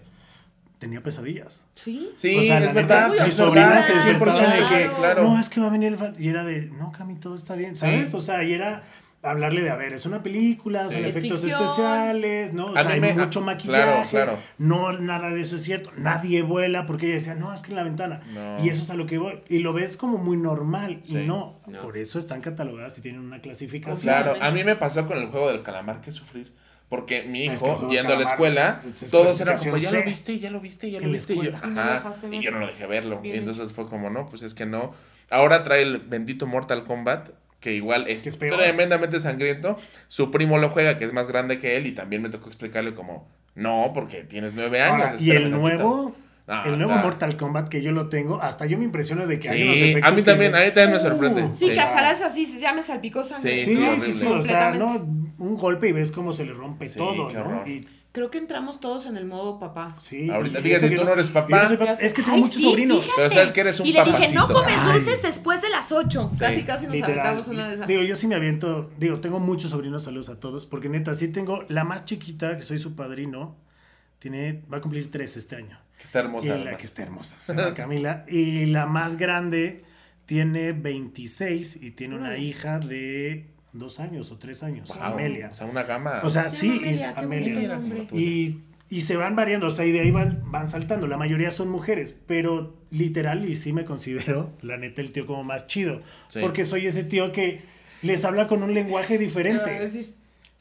S1: Tenía pesadillas.
S3: Sí.
S2: Sí,
S1: O sea,
S2: es
S1: la
S2: verdad.
S1: neta, mi sobrina se despertaba
S2: 100%,
S1: de que,
S2: claro.
S1: no, es que va a venir el fan-". Y era de, no, Cami, todo está bien, ¿sabes?
S2: Sí.
S1: O sea, y era hablarle de, a ver, es una película,
S2: Sí.
S1: son
S2: Es
S1: efectos
S3: ficción.
S1: especiales, ¿no? O
S2: A
S1: sea, hay
S2: me-
S1: mucho maquillaje.
S2: claro, claro.
S1: No, nada de eso es cierto. Nadie vuela porque ella decía, no, es que en la ventana.
S2: No.
S1: Y eso es a lo que voy. Y lo ves como muy normal.
S2: Sí.
S1: Y no,
S3: No.
S1: por eso están catalogadas y tienen una clasificación.
S2: Claro, a mí me pasó con el juego del calamar que sufrir. Porque mi
S1: Es
S2: hijo,
S1: que
S2: yendo a la escuela,
S1: es- es
S2: todos eran como, ya lo viste, ya lo viste, ya lo viste. Y yo,
S3: no lo
S2: ajá.
S3: dejaste ver.
S2: Y yo no lo dejé verlo.
S3: Bien
S2: Y entonces fue como, no, pues es que no. Ahora trae el bendito Mortal Kombat. que igual es,
S1: Que es peor.
S2: tremendamente sangriento. Su primo lo juega, que es más grande que él, y también me tocó explicarle como, no, porque tienes nueve años.
S1: Ahora, y el
S2: tantito".
S1: nuevo,
S2: No,
S1: el nuevo
S2: está-
S1: Mortal Kombat que yo lo tengo, hasta yo me impresiono de que hay unos
S2: Sí,
S1: efectos
S2: a mí también,
S1: dices,
S2: a mí también me sorprende.
S1: "Uh".
S3: Sí,
S2: Sí.
S3: que hasta las así ya me salpicó sangre.
S2: Sí,
S1: Sí, sí, sí, o sea,
S3: completamente.
S1: no, un golpe y ves cómo se le rompe
S2: Sí,
S1: todo,
S2: qué
S1: ¿no?
S2: horror.
S1: Y,
S3: Creo que entramos todos en el modo papá.
S1: sí,
S2: Ahorita,
S1: y
S2: fíjate, tú no eres papá.
S1: no papá. Es que tengo
S3: Ay,
S1: muchos
S3: sí,
S1: sobrinos.
S3: fíjate.
S2: Pero sabes que eres un
S3: Y le dije, no comes
S1: Ay.
S3: dulces después de las 8.
S2: Sí.
S3: Casi, casi nos
S1: Literal.
S3: aventamos una de esas.
S1: Digo, yo sí me aviento, digo, tengo muchos sobrinos, saludos a todos, porque neta, sí tengo la más chiquita, que soy su padrino, tiene, va a cumplir tres este año.
S2: Que está
S1: Y
S2: hermosa.
S1: la
S2: además.
S1: que está hermosa, se llama Camila. Y la más grande tiene 26 y tiene una hija de dos años o tres años,
S2: Wow,
S1: Amelia.
S2: O sea, una gama.
S1: O sea,
S3: Se
S1: sí,
S3: Amelia,
S1: Amelia. Y, y se van variando, o sea, y de ahí van, van saltando. La mayoría son mujeres, pero literal, y sí me considero, la neta, el tío como más chido.
S2: Sí.
S1: Porque soy ese tío que les habla con un lenguaje
S3: Te
S1: diferente.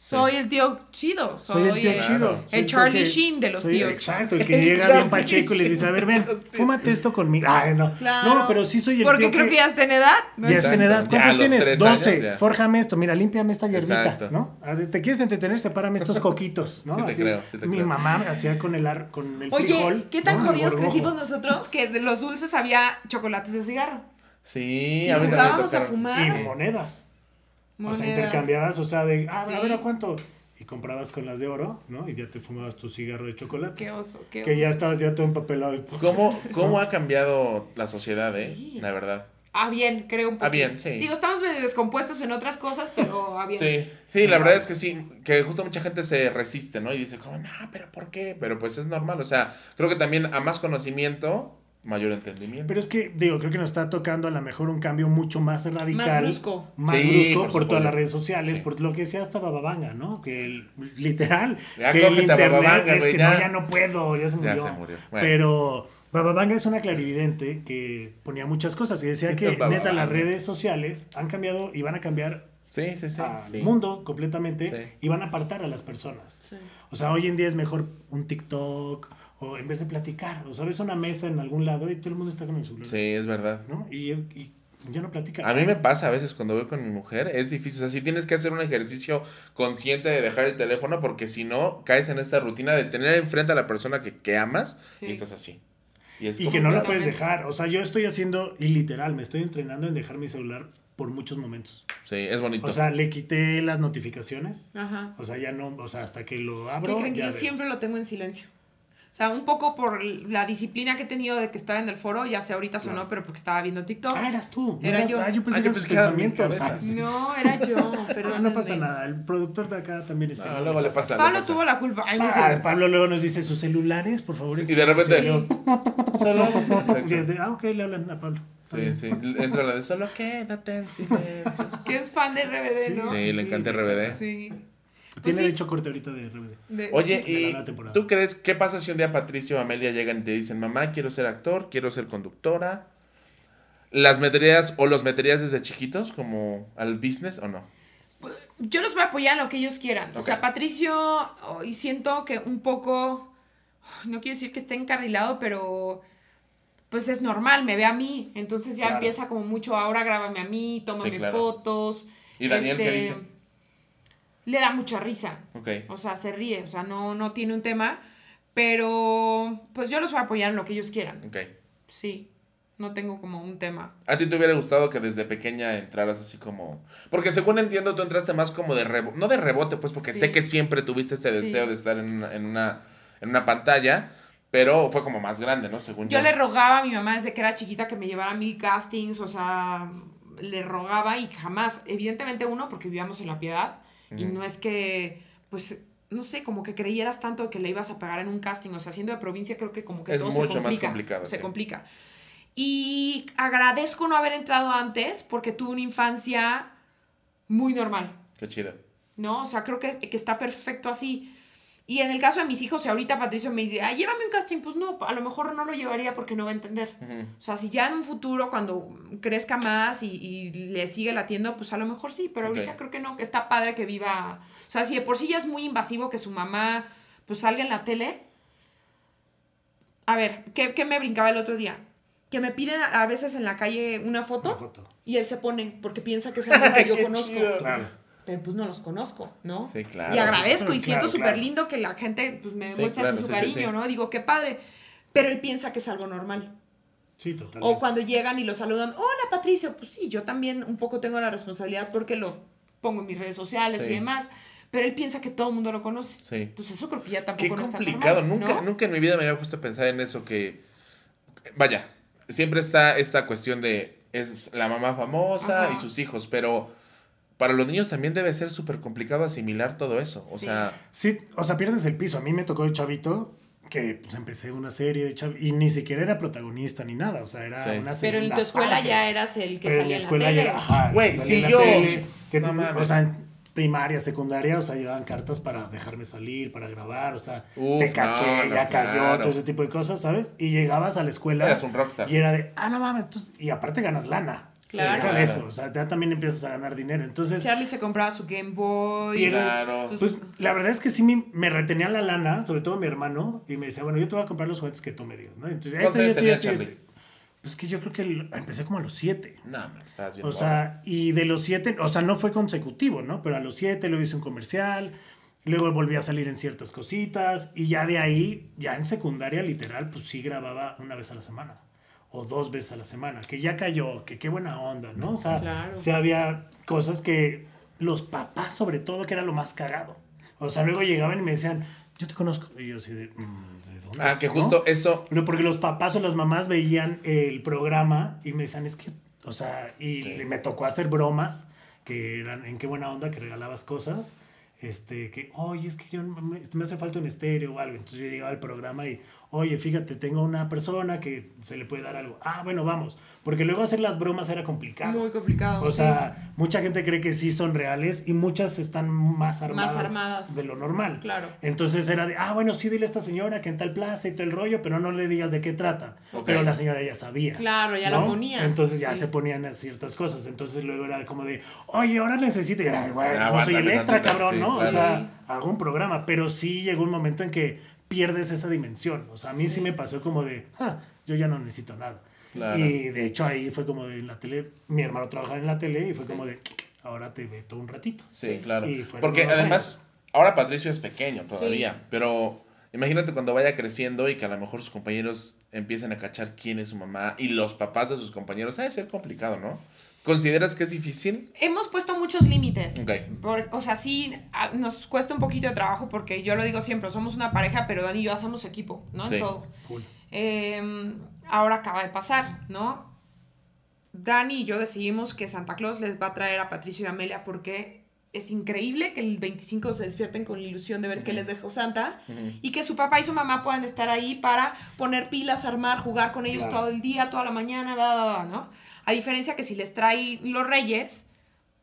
S3: Soy el tío chido. Soy,
S1: Soy el tío
S3: el,
S1: chido.
S3: El Charlie
S1: que-
S3: Sheen de los
S1: soy-
S3: tíos.
S1: Exacto, el que
S2: El
S1: llega bien pacheco y les dice, a ver, ven, fúmate esto conmigo. Ay, no.
S3: Claro.
S1: No, pero sí soy el
S3: Porque
S1: tío
S3: creo que, ya está en edad. ¿no?
S1: Ya está en edad. ¿Cuántos tienes?
S2: tres años,
S1: 12.
S2: ya.
S1: Fórjame esto. Mira, límpiame esta hierbita,
S2: Exacto.
S1: ¿no? A ver, ¿Te quieres entretener? Sepárame estos coquitos, ¿no?
S2: Sí te
S1: Así,
S2: creo, sí te
S1: Mi
S2: creo.
S1: mamá hacía con el, ar- con el
S3: Oye,
S1: frijol.
S3: ¿qué tan jodidos crecimos nosotros que de los dulces había chocolates de cigarro?
S2: Sí,
S3: Y
S2: a mí también me
S3: jugábamos a fumar.
S1: Y monedas. O sea, intercambiabas, o sea, de, ah, a
S3: Sí.
S1: ver, ¿a cuánto? Y comprabas con las de oro, ¿no? Y ya te fumabas tu cigarro de chocolate.
S3: Qué oso, qué
S1: que ya
S3: oso.
S1: estaba ya todo empapelado. y-
S2: ¿Cómo, ¿Cómo ha cambiado la sociedad, eh?
S3: Sí.
S2: La verdad.
S3: Ah, bien, creo un poco.
S2: Ah, bien, sí.
S3: Digo, estamos medio descompuestos en otras cosas, pero ah, bien.
S2: Sí, sí, la verdad es que sí, que justo mucha gente se resiste, ¿no? Y dice, como, no, pero ¿por qué? Pero pues es normal, o sea, creo que también a más conocimiento, mayor entendimiento.
S1: Pero es que, digo, creo que nos está tocando a lo mejor un cambio mucho más radical.
S3: Más brusco.
S1: Más
S2: Sí,
S1: brusco
S2: por
S1: por, todas las redes sociales,
S2: Sí.
S1: por lo que decía hasta Bababanga, ¿no? Que el- literal,
S2: Ya
S1: que el internet
S2: Bababanga,
S1: es que
S2: ya.
S1: no, ya no puedo, ya se
S2: Ya
S1: murió.
S2: se murió, bueno.
S1: Pero Bababanga es una clarividente que ponía muchas cosas y decía que neta las redes sociales han cambiado y van a cambiar
S2: Sí, sí, sí.
S1: al
S2: sí.
S1: mundo completamente
S2: Sí.
S1: y van a apartar a las personas.
S3: Sí.
S1: O sea, hoy en día es mejor un TikTok o en vez de platicar, o sabes, una mesa en algún lado y todo el mundo está con el celular.
S2: Sí, es verdad.
S1: ¿no? Y, y ya no platican.
S2: A mí me pasa a veces cuando voy con mi mujer, es difícil, o sea, sí tienes que hacer un ejercicio consciente de dejar el teléfono porque si no, caes en esta rutina de tener enfrente a la persona que, que amas
S3: Sí.
S2: y estás así. Y, es
S1: Y
S2: como
S1: que no la puedes dejar. O sea, yo estoy haciendo, y literal, me estoy entrenando en dejar mi celular por muchos momentos.
S2: Sí, es bonito.
S1: O sea, le quité las notificaciones.
S3: Ajá.
S1: O sea, ya no, o sea, hasta que lo
S3: ¿Qué
S1: abro.
S3: creen que
S1: ya
S3: yo
S1: veo.
S3: siempre lo tengo en silencio? O sea, un poco por la disciplina que he tenido de que estaba en el foro, ya sé ahorita sonó,
S1: Claro.
S3: pero porque estaba viendo TikTok.
S1: Ah, eras tú. No
S3: Era yo.
S1: Ah, yo pensé
S2: Ah,
S1: que
S2: era
S1: sí.
S3: No, era yo, pero
S1: Ah, no pasa nada. El productor de acá también está.
S2: No, luego le pasa. le
S3: Pablo
S2: pasa.
S3: tuvo la culpa. Ay, no
S1: Ah. Pablo luego nos dice sus celulares, por favor.
S2: Sí, y de repente-
S1: enséñenlo".
S2: Solo.
S1: Desde, ah, ok, le hablan a Pablo.
S2: Sí, sí. Entra la de solo quédate en silencio.
S3: Que es fan de RBD,
S1: Sí,
S3: ¿no?
S2: Sí, le encanta. RBD.
S3: Sí. Pues
S1: Tiene
S3: sí.
S1: hecho corte ahorita de RBD.
S3: De-
S2: Oye,
S3: sí.
S2: ¿y tú crees qué pasa si un día Patricio o Amelia llegan y te dicen, mamá, quiero ser actor, quiero ser conductora? ¿Las meterías o los meterías desde chiquitos como al business o no?
S3: Yo los voy a apoyar en lo que ellos quieran. O sea, Patricio, oh, y siento que un poco, no quiero decir que esté encarrilado, pero pues es normal, me ve a mí. Entonces ya
S1: Claro.
S3: empieza como mucho, ahora grábame a mí, tómame
S2: Sí, claro.
S3: fotos.
S2: ¿Y Daniel qué
S3: Este,
S2: dice?
S3: Le da mucha risa.
S2: Ok.
S3: O sea, se ríe, o sea, no, no tiene un tema. Pero pues yo los voy a apoyar en lo que ellos quieran.
S2: Ok.
S3: Sí, no tengo como un tema.
S2: ¿A ti te hubiera gustado que desde pequeña entraras así como... Porque según entiendo, tú entraste más como de rebote, no de rebote, pues porque
S3: Sí.
S2: sé que siempre tuviste este
S3: Sí.
S2: deseo de estar en una, en, una, en una pantalla, pero fue como más grande, ¿no? Según yo.
S3: Yo le rogaba a mi mamá desde que era chiquita que me llevara a mil castings, o sea, le rogaba y jamás, evidentemente uno, porque vivíamos en la piedad, y no es que, pues, no sé, como que creyeras tanto que le ibas a pagar en un casting, o sea, siendo de provincia creo que como que
S2: Es
S3: todo
S2: mucho
S3: se
S2: más
S3: complica.
S2: complicado,
S3: Se
S2: sí.
S3: complica. Y agradezco no haber entrado antes porque tuve una infancia muy normal.
S2: Qué chido.
S3: ¿no? O sea, creo que, que está perfecto así. Y en el caso de mis hijos, si ahorita Patricio me dice, ay, llévame un casting, pues no, a lo mejor no lo llevaría porque no va a entender. O sea, si ya en un futuro, cuando crezca más y, y le sigue latiendo, pues a lo mejor sí, pero ahorita creo que no, que está padre que viva. O sea, si de por sí ya es muy invasivo que su mamá pues salga en la tele. A ver, ¿qué, qué me brincaba el otro día? que me piden a a veces en la calle una foto,
S1: Una foto.
S3: y él se pone porque piensa que es algo que yo conozco.
S2: chido.
S1: Claro.
S3: Pero pues no los conozco, ¿no?
S2: Sí, claro.
S3: Y agradezco y
S1: Claro,
S3: siento súper
S1: claro.
S3: lindo que la gente pues, me
S2: Sí,
S3: muestre
S2: claro,
S3: así su
S2: sí, sí,
S3: cariño,
S2: sí.
S3: ¿no? Digo, qué padre. Pero él piensa que es algo normal.
S1: Sí, totalmente.
S3: O cuando llegan y lo saludan, hola Patricio, pues sí, yo también un poco tengo la responsabilidad porque lo pongo en mis redes sociales
S2: Sí.
S3: y demás. Pero él piensa que todo el mundo lo conoce.
S2: Sí.
S3: Entonces eso creo que ya
S2: Qué
S3: tampoco no es tan
S2: complicado.
S3: normal,
S2: nunca,
S3: ¿no?
S2: nunca en mi vida me había puesto a pensar en eso que. Vaya, siempre está esta cuestión de. Es la mamá famosa
S3: Ajá.
S2: y sus hijos, pero para los niños también debe ser súper complicado asimilar todo eso. O
S3: Sí.
S2: sea,
S1: Sí, o sea, pierdes el piso. A mí me tocó de chavito que pues, empecé una serie de y ni siquiera era protagonista ni nada, o sea, era
S2: Sí.
S1: una
S3: Pero en tu escuela
S1: parte.
S3: ya eras el que
S1: Pero
S3: salía en la
S1: escuela
S3: tele.
S1: ya, ajá, el
S2: Güey, si yo-
S1: tele, que
S2: No mames.
S1: o sea, en primaria, secundaria, o sea, llevaban cartas para dejarme salir, para grabar, o sea,
S2: Uf,
S1: te caché,
S2: no, no,
S1: ya cayó,
S2: claro.
S1: todo ese tipo de cosas, ¿sabes? Y llegabas a la escuela
S2: eras un rockstar.
S1: y era de, ah, no mames, tú- y aparte ganas lana.
S3: Claro.
S1: Deja de
S2: Claro.
S1: eso, o sea, ya también empiezas a ganar dinero. Entonces,
S3: Charlie se compraba su Game Boy.
S1: Pierdes-
S2: Claro.
S3: sus-
S1: pues la verdad es que sí me, me retenía la lana, sobre todo mi hermano, y me decía, bueno, yo te voy a comprar los juguetes que tú me digas, ¿no? Entonces,
S2: ¿Cuántos
S1: este,
S2: años
S1: este,
S2: tenía
S1: este,
S2: Charlie?
S1: este. Pues que yo creo que el- empecé como a los siete.
S2: No, man, estabas bien.
S1: O sea, y de los siete, o sea, no fue consecutivo, ¿no? Pero a los siete luego hice un comercial, luego volví a salir en ciertas cositas, y ya de ahí, ya en secundaria literal, pues sí grababa una vez a la semana, o dos veces a la semana, que ya cayó, que qué buena onda, ¿no? O sea,
S3: Claro.
S1: sí había cosas que los papás, sobre todo, que era lo más cagado. O sea, luego llegaban y me decían, yo te conozco, y yo así de, "Mm, ¿de dónde?
S2: Ah, que
S1: ¿no?
S2: justo eso.
S1: No, porque los papás o las mamás veían el programa y me decían, es que, o sea, y
S2: Sí.
S1: me tocó hacer bromas que eran, en qué buena onda, que regalabas cosas, este, que, oye, es que yo me, me hace falta un estéreo o algo. Entonces yo llegaba al programa y, oye, fíjate, tengo una persona que se le puede dar algo. Ah, bueno, vamos. Porque luego hacer las bromas era complicado.
S3: Muy complicado.
S1: O
S3: sí.
S1: sea, mucha gente cree que sí son reales y muchas están más armadas,
S3: armadas.
S1: de lo normal.
S3: Claro.
S1: Entonces era de, ah, bueno, sí, dile a esta señora que en tal plaza y todo el rollo, pero no le digas de qué trata. Pero la señora ya sabía.
S3: Claro, ya
S1: ¿no?
S3: lo ponías.
S1: Entonces ya
S3: sí.
S1: se ponían a ciertas cosas. Entonces luego era como de, oye, ahora necesito. Y, Ay, güey,
S2: Ah,
S1: no soy
S2: aguántame
S1: Electra, cabrón,
S2: sí,
S1: ¿no? O sea, hago un programa. Pero sí llegó un momento en que pierdes esa dimensión. O sea, a mí sí,
S3: Sí.
S1: me pasó como de, ah, yo ya no necesito nada.
S2: Claro.
S1: Y de hecho ahí fue como de en la tele, mi hermano trabajaba en la tele y fue
S3: Sí.
S1: como de, ahora te meto un ratito.
S2: Sí, claro.
S1: Y
S2: Porque además,
S1: años.
S2: ahora Patricio es pequeño todavía, pero imagínate cuando vaya creciendo y que a lo mejor sus compañeros empiecen a cachar quién es su mamá y los papás de sus compañeros. Ha de ser complicado, ¿no? ¿Consideras que es difícil?
S3: Hemos puesto muchos límites.
S2: Ok.
S3: Por- o sea, sí, a- nos cuesta un poquito de trabajo porque yo lo digo siempre, somos una pareja, pero Dani y yo hacemos equipo, ¿no?
S2: Sí.
S3: En todo.
S1: Cool.
S3: Eh, ahora acaba de pasar, ¿no? Dani y yo decidimos que Santa Claus les va a traer a Patricio y Amelia porque es increíble que el 25 se despierten con la ilusión de ver qué les dejó Santa y que su papá y su mamá puedan estar ahí para poner pilas, armar, jugar con ellos
S1: Claro.
S3: todo el día, toda la mañana, bla, bla, bla, ¿no? A diferencia que si les trae los reyes,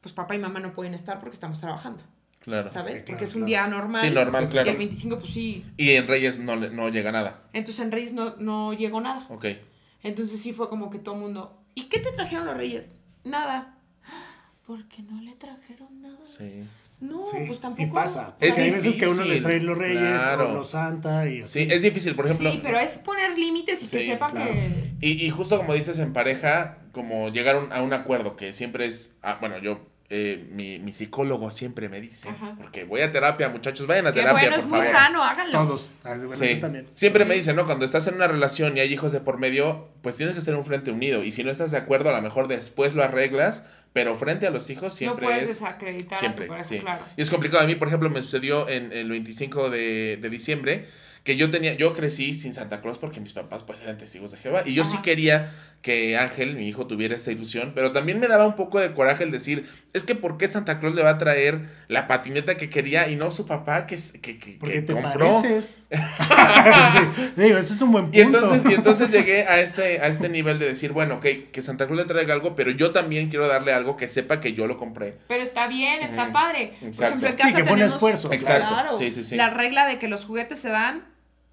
S3: pues papá y mamá no pueden estar porque estamos trabajando,
S2: Claro.
S3: ¿sabes? Porque
S1: claro,
S3: es un día normal.
S2: Sí, normal,
S3: Y
S2: claro.
S3: el 25, pues sí.
S2: Y en Reyes no, le- no llega nada.
S3: Entonces en Reyes no, no llegó nada.
S2: Ok.
S3: Entonces sí fue como que todo el mundo, ¿y qué te trajeron los reyes? Nada. ¿Por qué no le trajeron nada?
S2: Sí.
S3: No,
S1: Sí,
S3: pues tampoco.
S1: y pasa.
S2: Es
S1: Porque hay veces que a uno les traen los reyes
S2: claro.
S1: o los santa y así.
S2: Sí, es difícil, por ejemplo.
S3: Sí, pero es poner límites y que sepan
S1: claro.
S3: que...
S2: Y, y justo como dices en pareja, como llegar a un- a un acuerdo que siempre es, ah, bueno, yo, eh, mi, mi psicólogo siempre me dice,
S3: Ajá.
S2: porque voy a terapia, muchachos, vayan a
S3: Que
S2: terapia,
S3: bueno, es
S2: por
S3: muy
S2: favor.
S3: sano, háganlo.
S1: Todos. Ah, bueno,
S2: Sí.
S1: yo también.
S2: Siempre
S3: Sí.
S2: me dice, ¿no? Cuando estás en una relación y hay hijos de por medio, pues tienes que ser un frente unido. Y si no estás de acuerdo, a lo mejor después lo arreglas, pero frente a los hijos siempre
S3: no puedes
S2: es...
S3: desacreditar
S2: Siempre,
S3: a tu pareja,
S2: sí.
S3: claro.
S2: Y es complicado. A mí, por ejemplo, me sucedió en el 25 de, de diciembre que yo tenía, yo crecí sin Santa Claus porque mis papás pues eran testigos de Jehová. Y yo sí
S3: Ajá.
S2: quería que Ángel, mi hijo, tuviera esa ilusión, pero también me daba un poco de coraje el decir, es que ¿por qué Santa Claus le va a traer la patineta que quería y no su papá que, que, que,
S1: Porque
S2: que
S1: te
S2: compró?
S1: pareces. Sí, Digo, ese es un buen punto.
S2: Y entonces, y entonces llegué a este, a este nivel de decir, bueno, ok, que Santa Claus le traiga algo, pero yo también quiero darle algo que sepa que yo lo compré.
S3: Pero está bien, está padre. Por
S2: Exacto.
S3: ejemplo, en
S1: Sí,
S3: casa
S1: que pone
S3: tenemos...
S1: esfuerzo.
S2: Exacto.
S3: Claro.
S2: Sí, sí, sí.
S3: La regla de que los juguetes se dan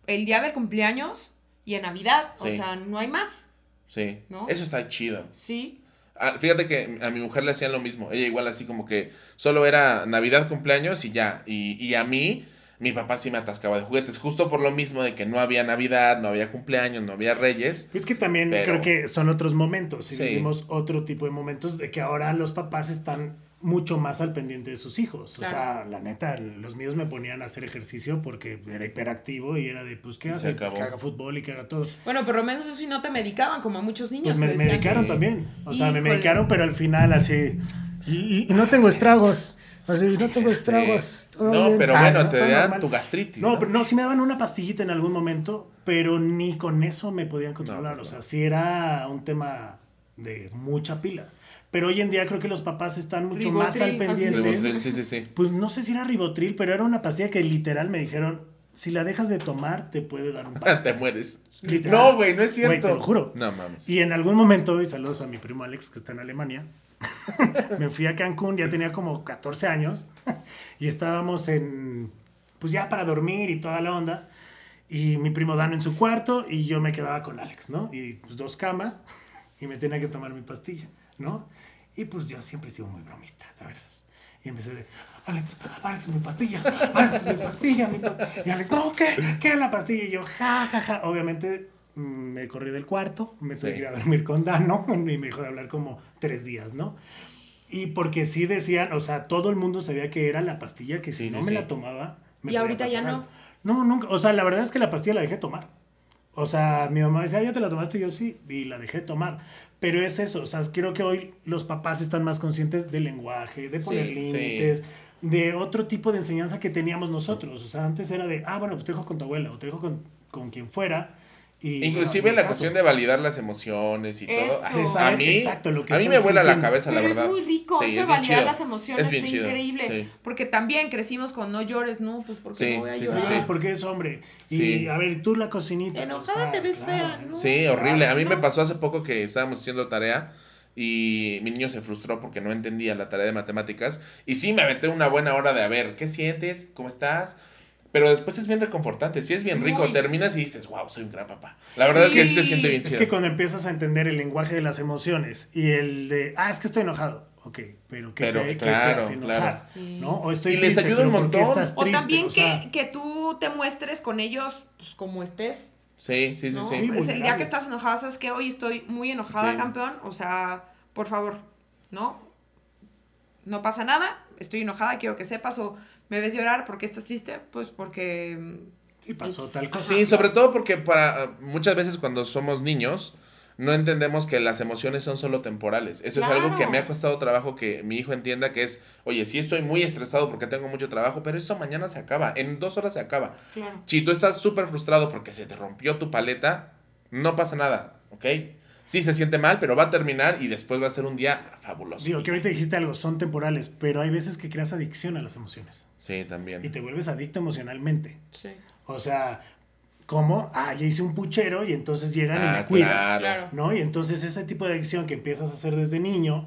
S3: el día del cumpleaños y en Navidad. O
S2: Sí.
S3: sea, no hay más.
S2: Sí,
S3: ¿No?
S2: eso está chido.
S3: Sí.
S2: Ah, fíjate que a mi mujer le hacían lo mismo. Ella igual así como que solo era Navidad, cumpleaños y ya. Y, y a mí mi papá sí me atascaba de juguetes, justo por lo mismo de que no había Navidad, no había cumpleaños, no había Reyes.
S1: Es que también
S2: Pero-
S1: creo que son otros momentos. Y
S2: Sí.
S1: vivimos otro tipo de momentos de que ahora los papás están mucho más al pendiente de sus hijos.
S3: Claro.
S1: O sea, la neta, los míos me ponían a hacer ejercicio porque era hiperactivo y era de, pues, ¿qué
S2: Y
S1: hace? Pues, que haga fútbol y que haga todo.
S3: Bueno, por lo menos eso sí no te medicaban, como a muchos niños.
S1: Pues me medicaron
S2: Sí.
S1: también. O sea, me medicaron, pero al final así. Y, y- y no tengo estragos. Así, no tengo estragos. todo
S2: Este, No,
S1: bien".
S2: pero
S1: Ah,
S2: bueno,
S1: no,
S2: te
S1: normal.
S2: tu gastritis.
S1: No, pero no, sí me daban una pastillita en algún momento, pero ni con eso me podían controlar.
S2: pues
S1: o sea,
S2: no.
S1: sí era un tema de mucha pila. Pero hoy en día creo que los papás están mucho más al
S3: Ribotril,
S1: pendiente.
S2: Ribotril, Sí, sí, sí.
S1: Pues no sé si era ribotril, pero era una pastilla que literal me dijeron, si la dejas de tomar, te puede dar un paro.
S2: Te mueres.
S1: Literal.
S2: No, güey, no es
S1: Güey,
S2: cierto.
S1: te lo juro.
S2: No mames.
S1: Y en algún momento, y saludos a mi primo Alex, que está en Alemania, me fui a Cancún, ya tenía como 14 años, y estábamos en, pues ya para dormir y toda la onda, y mi primo Dano en su cuarto, y yo me quedaba con Alex, ¿no? Y pues dos camas, y me tenía que tomar mi pastilla, ¿no? Y pues yo siempre he sido muy bromista, la verdad. Y empecé de, Alex, Alex, mi pastilla, Alex, mi pastilla, mi pastilla. Y Alex, no, ¿qué? ¿Qué es la pastilla? Y yo, ja, ja, ja. Obviamente mm, me corrí del cuarto, me tuve
S2: Sí.
S1: a dormir con Dano y me dejó de hablar como tres días, ¿no? Y porque sí decían, o sea, todo el mundo sabía que era la pastilla que si
S2: Sí,
S1: no
S2: sí,
S1: me
S2: sí.
S1: la tomaba, me
S3: ¿Y ahorita ya no?
S1: No, nunca. O sea, la verdad es que la pastilla la dejé tomar. O sea, mi mamá decía, "Ah, ¿ya te la tomaste? Y yo sí, y la dejé tomar. Pero es eso, o sea, creo que hoy los papás están más conscientes del lenguaje, de poner
S3: Sí.
S1: límites, de otro tipo de enseñanza que teníamos nosotros. O sea, antes era de, ah, bueno, pues te dejo con tu abuela o te dejo con, con quien fuera. Y,
S2: Inclusive
S1: bueno,
S2: la
S1: caso.
S2: cuestión de validar las emociones y
S3: Eso.
S2: todo.
S3: De
S2: A mí,
S1: exacto lo que
S2: a mí me vuela la cabeza, la
S3: Pero
S2: verdad.
S3: es muy rico,
S2: Sí,
S3: eso
S2: es
S3: de
S2: bien
S3: validar
S2: chido.
S3: las emociones
S2: Es bien
S3: está
S2: chido,
S3: increíble.
S2: sí.
S3: Porque también crecimos con no llores, no, pues porque
S2: Sí,
S3: no voy a llorar.
S2: Sí.
S1: es porque es hombre. Y
S2: Sí.
S1: a ver, tú la cocinita.
S3: Enojada
S1: o sea,
S3: te ves
S1: claro,
S3: fea,
S1: ¿no?
S2: Sí, horrible. A mí me
S3: No.
S2: pasó hace poco que estábamos haciendo tarea y mi niño se frustró porque no entendía la tarea de matemáticas. Y sí, me aventé una buena hora de a ver, ¿qué sientes? ¿Cómo estás? Pero después es bien reconfortante, sí es bien rico.
S3: Muy.
S2: Terminas y dices, wow, soy un gran papá. La verdad es que sí se siente bien
S1: Es
S2: chido.
S1: que cuando empiezas a entender el lenguaje de las emociones y el de, ah, es que estoy enojado. Ok, pero ¿qué,
S2: Pero,
S1: te,
S2: claro,
S1: enojar?
S2: claro.
S3: Sí.
S1: ¿No? O estoy
S2: Y les ayuda un
S1: pero ¿por qué
S2: montón.
S1: estás
S3: O también
S1: O sea,
S3: que, que tú te muestres con ellos, pues como estés.
S2: Sí, sí, sí,
S3: ¿no?
S2: sí.
S1: Sí,
S3: Es el día que estás enojada, sabes que hoy estoy muy enojada,
S2: Sí.
S3: campeón. O sea, por favor, ¿no? No pasa nada, estoy enojada, quiero que sepas. O me ves llorar porque estás triste, pues porque.
S1: sí, pasó tal cosa.
S2: Sí, sobre todo porque para muchas veces cuando somos niños no entendemos que las emociones son solo temporales. Eso es algo que
S3: Claro.
S2: me ha costado trabajo que mi hijo entienda que es, oye, sí estoy muy estresado porque tengo mucho trabajo, pero esto mañana se acaba, en dos horas se acaba.
S3: Claro.
S2: Si tú estás súper frustrado porque se te rompió tu paleta, no pasa nada, ¿ok? Sí se siente mal, pero va a terminar y después va a ser un día fabuloso.
S1: Digo, que ahorita dijiste algo, son temporales, pero hay veces que creas adicción a las emociones
S2: Sí,
S1: y
S2: también.
S1: te vuelves adicto emocionalmente.
S3: Sí.
S1: O sea, ¿cómo? Ah, ya hice un puchero y entonces llegan y
S2: Ah,
S1: me cuidan.
S2: claro.
S1: ¿No? Y entonces ese tipo de adicción que empiezas a hacer desde niño,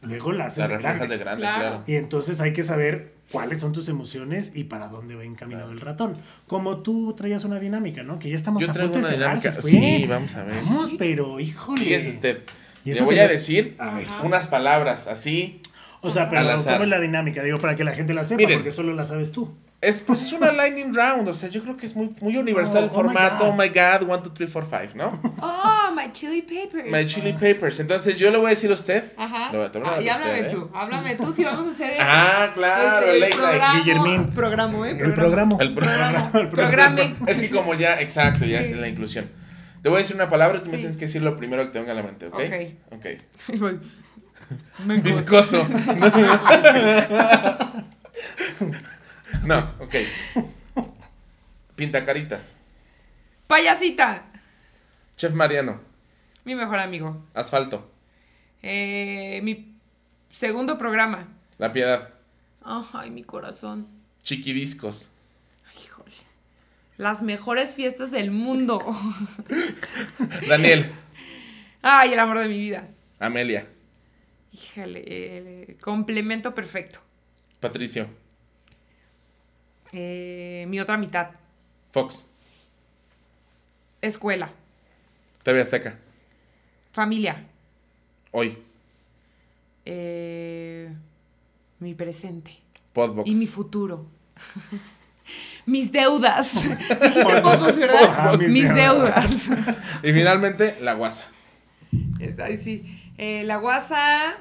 S1: luego la haces
S2: La
S1: de
S2: reflejas
S1: grande.
S2: de grande,
S3: Claro.
S2: claro.
S1: Y entonces hay que saber cuáles son tus emociones y para dónde va encaminado
S2: Claro.
S1: el ratón. Como tú traías una dinámica, ¿no? Que ya estamos
S2: Yo
S1: a punto de cerrar,
S2: dinámica.
S1: se fue.
S2: Sí, vamos a ver.
S1: Vamos, pero híjole.
S2: Fíjese usted.
S1: Y
S2: Le voy
S1: que
S2: a decir.
S3: Ajá.
S2: unas palabras así.
S1: O sea, pero. ¿cómo es la dinámica? Digo, para que la gente la sepa,
S2: Miren.
S1: porque solo la sabes tú.
S2: Es, pues es una lightning round, o sea, yo creo que es muy, muy universal
S1: Oh,
S2: el
S1: oh my
S2: formato.
S1: God.
S2: Oh my god, 1, 2, 3, 4, 5, ¿no?
S3: Oh, my chili papers.
S2: My chili papers. Entonces yo le voy a decir a usted.
S3: Ajá.
S2: Le voy a tomar
S3: Ah, y háblame
S2: usted, ¿eh?
S3: tú, háblame tú si vamos a hacer el,
S2: Ah, claro,
S3: este,
S2: el late night.
S3: programa.
S1: Guillermín.
S3: Programa, ¿eh?
S1: El programa.
S2: El programa.
S1: El programa.
S3: Programe.
S2: Es que como ya, exacto, ya
S3: Sí.
S2: es la inclusión. Te voy a decir una palabra y tú me
S3: Sí.
S2: tienes que decir lo primero que te venga a la mente, ¿ok?
S3: Ok.
S2: Ok. Viscoso. no, ok. Pintacaritas.
S3: Payasita,
S2: Chef Mariano.
S3: mi mejor amigo.
S2: Asfalto.
S3: Eh, mi segundo programa.
S2: La Piedad.
S3: Ay, mi corazón.
S2: Chiquidiscos.
S3: Híjole. Las mejores fiestas del mundo.
S2: Daniel.
S3: Ay, el amor de mi vida.
S2: Amelia.
S3: Híjole, el complemento perfecto.
S2: Patricio.
S3: Eh, mi otra mitad.
S2: Fox.
S3: Escuela.
S2: TV Azteca.
S3: Familia.
S2: Hoy.
S3: Eh, mi presente.
S2: Podbox.
S3: Y mi futuro. mis deudas. Podbox, ¿verdad?
S1: Ah, mis
S3: mis
S1: deudas.
S3: deudas.
S2: Y finalmente, la guasa.
S3: Ahí sí. Eh, la guasa,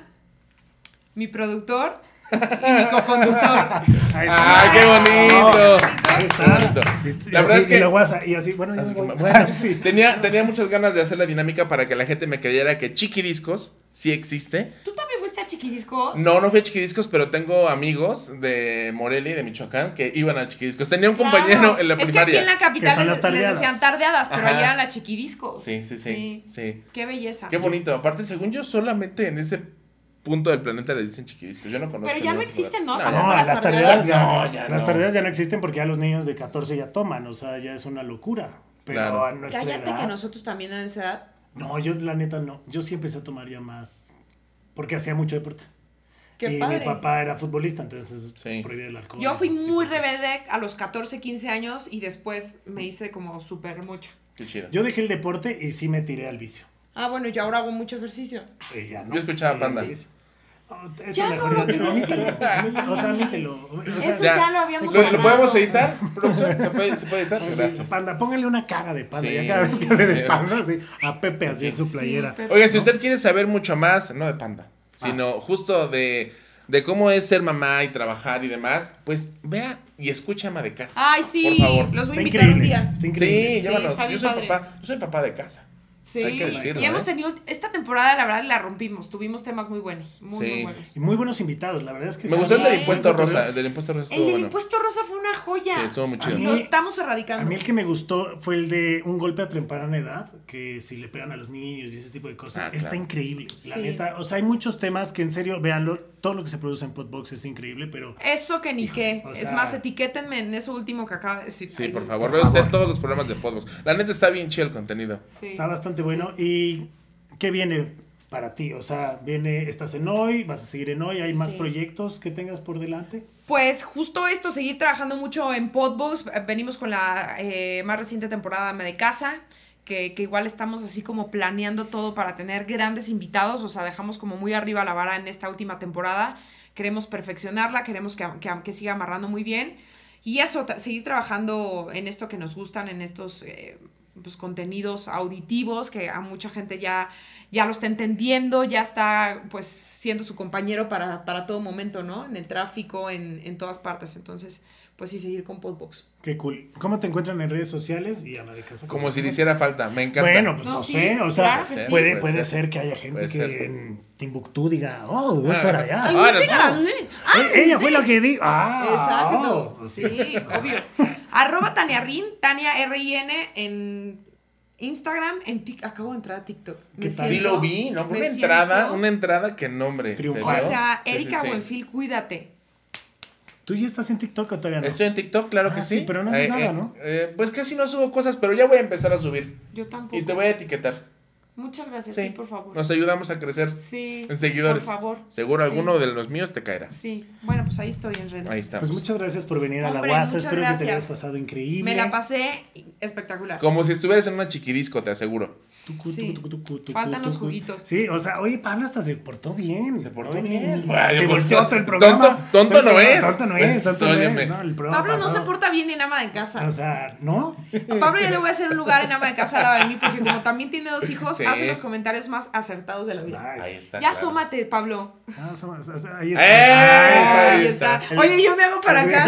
S3: mi productor y mi coconductor.
S1: Ahí
S2: ¡Ah, qué bonito!
S1: Ahí está.
S2: bonito.
S1: Y- y
S2: La verdad
S1: así,
S2: es que
S1: y la guasa, y así, bueno, me Sí.
S2: tenía, tenía muchas ganas de hacer la dinámica para que la gente me creyera que Chiquidiscos sí existe.
S3: ¿Tú también fuiste a Chiquidiscos?
S2: No, no fui a Chiquidiscos, pero tengo amigos de Morelia y de Michoacán que iban a Chiquidiscos. Tenía un
S3: Claro.
S2: compañero en la
S3: Es que aquí
S2: primaria.
S3: en la
S1: Que
S3: capital
S1: son
S3: les,
S1: las tardeadas.
S3: les decían tardeadas, pero
S2: Ajá.
S3: allá eran la chiquidiscos.
S2: Sí, sí, sí, sí.
S3: Qué belleza.
S2: Qué bonito. Aparte, según yo, solamente en ese punto del planeta le dicen Chiquidiscos. Yo no conozco.
S3: Pero ya
S2: en
S3: no existen. ¿no?
S2: ya
S1: No,
S3: Las
S1: las
S3: tardeadas.
S1: ya
S2: No,
S1: no,
S2: ya
S1: Las
S2: no.
S1: tardeadas ya no existen porque ya los niños de 14 ya toman, o sea, ya es una locura. Pero
S2: Claro.
S1: a nuestra
S3: Cállate
S1: edad.
S3: que nosotros también a esa edad.
S1: No, yo la neta no. Yo sí empecé a tomar ya más porque hacía mucho deporte.
S3: Qué
S1: y
S3: padre.
S1: mi papá era futbolista, entonces
S2: Sí.
S1: prohibía el alcohol.
S3: Yo fui muy rebelde a los 14, 15 años y después me hice como súper mucho.
S2: Qué chido.
S1: Yo dejé el deporte y sí me tiré al vicio.
S3: Ah, bueno, yo ahora hago mucho ejercicio.
S1: Y ya, ¿no?
S2: Yo escuchaba Panda.
S1: sí, sí. Oh, eso
S3: Ya no lo tienes que-
S1: O sea. O sea,
S3: Eso ya lo habíamos
S2: ¿Lo, lo podemos editar? ¿Se puede, ¿Se puede editar? Gracias.
S1: Panda, póngale una cara de panda.
S2: Sí.
S1: ya cada vez que hable de panda, así, a Pepe así en su playera.
S3: Pepe.
S2: Oiga, si usted quiere saber mucho más, no de panda,
S1: Ah.
S2: sino justo de, de cómo es ser mamá y trabajar y demás, pues vea y escucha ama de casa.
S3: Ay, sí.
S2: Por favor.
S3: Los voy a invitar un día.
S1: Está
S2: Sí, llévanos.
S3: está
S2: yo soy
S3: padre.
S2: papá, yo soy papá de casa.
S3: Sí.
S2: Hay que decirlo,
S3: y hemos
S2: ¿eh?
S3: tenido. Esta temporada, la verdad, la rompimos. Tuvimos temas muy buenos. Muy,
S2: Sí.
S3: muy buenos.
S1: Y muy buenos invitados, la verdad es que
S2: Me
S1: sí.
S2: gustó el del impuesto rosa, el del impuesto rosa
S3: El
S2: estuvo
S3: del
S2: bueno.
S3: impuesto rosa fue una joya.
S2: Sí, estuvo muy chido.
S1: A mí-
S3: Lo estamos
S1: A
S3: erradicando.
S1: mí el que me gustó fue el de un golpe a temprana edad, que si le pegan a los niños y ese tipo de cosas,
S2: Ah,
S1: está
S2: claro.
S1: increíble. La
S3: Sí.
S1: neta, o sea, hay muchos temas que en serio, véanlo, todo lo que se produce en Podbox es increíble, pero
S3: Eso que ni qué.
S1: o
S3: es más, etiquétenme en eso último que acaba de decir.
S2: Sí,
S3: Ay,
S2: por favor, vea usted todos los programas de Podbox. La neta está bien chido el contenido.
S3: Sí.
S1: está bastante bueno. ¿Y qué viene para ti? O sea, viene, estás en hoy, vas a seguir en hoy, ¿hay más
S3: Sí.
S1: proyectos que tengas por delante?
S3: Pues justo esto, seguir trabajando mucho en Podbox. Venimos con la eh, más reciente temporada de Casa, que, que igual estamos así como planeando todo para tener grandes invitados. O sea, dejamos como muy arriba la vara en esta última temporada. Queremos perfeccionarla, queremos que, que, que siga amarrando muy bien. Y eso, seguir trabajando en esto que nos gustan, en estos eh, pues, contenidos auditivos que a mucha gente ya, ya lo está entendiendo, ya está pues siendo su compañero para, para todo momento, ¿no? En el tráfico, en, en todas partes. Entonces, pues sí, seguir con Podbox.
S1: Qué cool. ¿Cómo te encuentran en redes sociales? Y ama de casa.
S2: Como si le hiciera falta, me encanta.
S1: Bueno, pues no,
S3: No, sí,
S1: sé, o sea,
S3: claro
S1: puede,
S2: sí.
S1: puede,
S2: Puede
S1: ser. que haya gente
S2: Puede
S1: que
S2: ser.
S1: en Timbuktu diga, oh,
S2: Ah.
S3: sí. ah,
S1: Eh, ella fue la que dijo, ah,
S3: Exacto.
S1: oh.
S3: Sí, obvio. Arroba Tania Rin, Tania R-I-N en Instagram, en Tik- acabo de entrar a TikTok.
S1: ¿Qué
S3: Me
S1: tal?
S2: Sí lo vi, ¿no? Una entrada,
S3: siento-
S2: una entrada que nombre.
S1: Triunfal.
S3: O sea,
S2: Sí, sí,
S3: Erika
S2: sí.
S3: Buenfil, cuídate.
S1: ¿Tú ya estás en TikTok o todavía no?
S2: Estoy en TikTok, claro
S1: Ah,
S2: que
S1: sí,
S2: sí.
S1: pero no haces nada, ¿no?
S2: eh, pues casi no subo cosas, pero ya voy a empezar a subir.
S3: Yo tampoco.
S2: Y te voy a etiquetar.
S3: Muchas gracias,
S2: Sí.
S3: sí, por favor.
S2: Nos ayudamos a crecer
S3: Sí.
S2: en seguidores.
S3: Por favor.
S2: Seguro
S3: Sí.
S2: alguno de los míos te caerá.
S3: Sí. Bueno, pues ahí estoy en redes.
S2: Ahí estamos.
S1: Pues muchas gracias por venir a la
S3: Hombre,
S1: UASA.
S3: muchas
S1: Espero que te hayas pasado increíble.
S3: Me la pasé espectacular.
S2: Como si estuvieras en una chiquidisco, te aseguro.
S3: Sí. Faltan los juguitos.
S1: Sí, o sea, oye, Pablo hasta se portó bien.
S2: Se portó bien.
S1: Se
S2: Vaya, pues,
S1: volteó todo el programa.
S2: tonto- tonto no es.
S1: Tonto no es,
S2: Pues,
S1: tonto no es. No, el programa
S3: Pablo no se porta bien en ama de casa.
S1: O sea, ¿no?
S3: A Pablo ya le voy a hacer un lugar en ama de casa al lado de mí porque como también tiene dos hijos,
S2: Sí.
S3: hace los comentarios más acertados de la vida.
S2: Ahí está.
S3: ya
S2: claro.
S3: asómate, Pablo.
S1: ah, ahí
S2: ¡Eh!
S1: está.
S2: Ahí
S3: Ahí
S2: está.
S3: está. Oye, yo me hago para acá.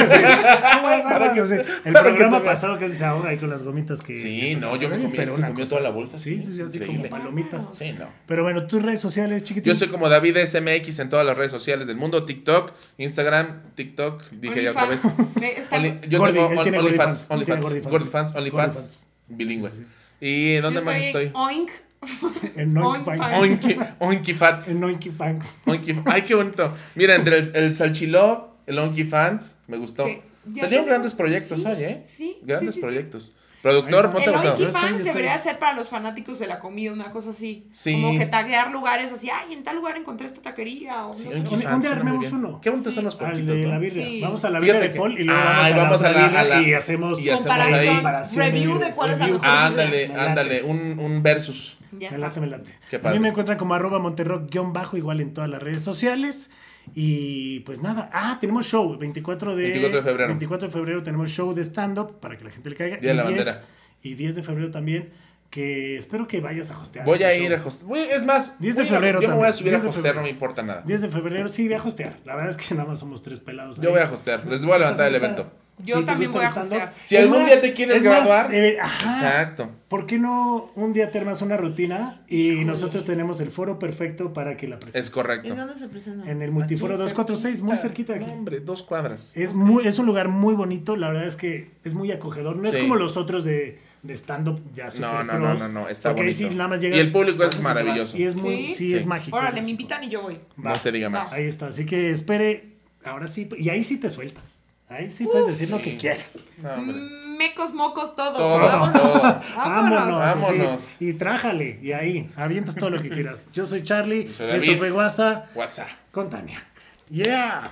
S1: Para que se- el programa pasado casi se ahoga ahí con las gomitas que.
S2: Sí, no, yo me comí,
S1: pero
S2: se comió toda la bolsa.
S1: Sí, sí, sí, así como palomitas.
S2: Sí, no.
S1: Pero bueno, tus redes sociales, chiquitín.
S2: Yo soy como David SMX en todas las redes sociales del mundo, TikTok, Instagram, TikTok, dije ya otra vez.
S3: OnlyFans. Eh,
S2: yo tengo OnlyFans, OnlyFans, OnlyFans,
S1: GordiFans.
S2: bilingüe.
S1: Sí, sí.
S2: ¿Y dónde
S3: yo
S2: más estoy?
S3: Oink.
S1: En Noinky
S3: Oink
S1: Fangs.
S3: Fangs.
S2: Oinky, Oinky Fats.
S1: En.
S2: Oinky- Ay, qué bonito. Mira, entre el, el Salchilov, el Oinky Fans, me gustó. Salieron
S3: tenemos-
S2: grandes proyectos
S3: sí,
S2: hoy, ¿eh?
S3: Sí.
S2: Grandes
S3: sí, sí, sí.
S2: proyectos. Productor, ponte
S3: El
S1: estoy-
S3: Fans debería ser para los fanáticos de la comida, una cosa así.
S2: Sí.
S3: Como que taguear lugares así, ay, en tal lugar encontré esta taquería o
S2: Sí,
S3: no sé.
S1: Un- día armemos uno.
S2: Qué bonitos
S3: Sí.
S2: son los
S1: Al
S2: puerquitos,
S1: de la birria.
S3: Sí.
S1: Vamos a la birria de Paul y luego
S2: Ay,
S1: vamos a la
S2: vamos a la- a la-
S1: y hacemos
S2: y hacemos
S3: Comparación,
S2: ahí.
S1: comparación
S3: review de cuál es la mejor.
S2: Ándale, ándale, un, un versus.
S3: Ya
S1: Me late, me late.
S2: Qué
S1: A mí me encuentran como arroba monterrock guion bajo, igual en todas las redes sociales. Y pues nada, ah, tenemos show, 24 de,
S2: 24 de febrero.
S1: 24 de febrero tenemos show de stand-up para que la gente le caiga.
S2: Día de
S1: y
S2: la
S1: 10
S2: bandera.
S1: Y 10 de febrero también, que espero que vayas a hostear.
S2: Voy a
S1: show.
S2: ir a hostear. Es más,
S1: 10 de
S2: a-
S1: febrero
S2: yo me voy a subir a
S1: 10 de
S2: hostear, no me importa nada.
S1: 10 de febrero, sí, voy a hostear. La verdad es que nada más somos tres pelados.
S2: Yo voy a hostear. Les voy a levantar el
S1: ¿Estás
S2: evento.
S3: Yo
S1: ¿te
S3: también voy a hostear.
S2: Si
S1: Es
S2: algún
S1: más,
S2: día te quieres
S1: más,
S2: graduar.
S1: ajá.
S2: Exacto.
S1: ¿Por qué no un día te armas una rutina y nosotros tenemos el foro perfecto para que la presentes?
S2: Es correcto.
S3: ¿En dónde se presenta?
S1: En el Multiforo
S2: Aquí
S1: 246, muy cerquita de aquí.
S2: hombre, dos cuadras.
S1: Es, muy, es un lugar muy bonito, la verdad es que es muy acogedor. No es como los otros de, de stand-up ya super
S2: No, no,
S1: pros,
S2: no, no, no, está
S1: porque ahí sí
S2: bonito.
S1: nada más llega-
S2: Y el público es maravilloso.
S1: Y es muy,
S3: ¿Sí?
S1: sí,
S2: Sí.
S1: es mágico.
S3: Órale, me invitan y yo voy.
S1: Va.
S2: No se diga más.
S1: Ahí está, así que espere, ahora sí, y ahí sí te sueltas. Ahí sí puedes decir lo que quieras.
S2: No.
S3: Mm, Mecos, mocos, todo.
S2: Todo,
S3: Vámonos.
S2: todo.
S3: Vámonos.
S2: Vámonos.
S1: sí. y trájale, y ahí, avientas todo lo que quieras. Yo soy Charlie,
S2: Yo soy
S1: esto fue WhatsApp
S2: WhatsApp.
S1: con Tania. Yeah.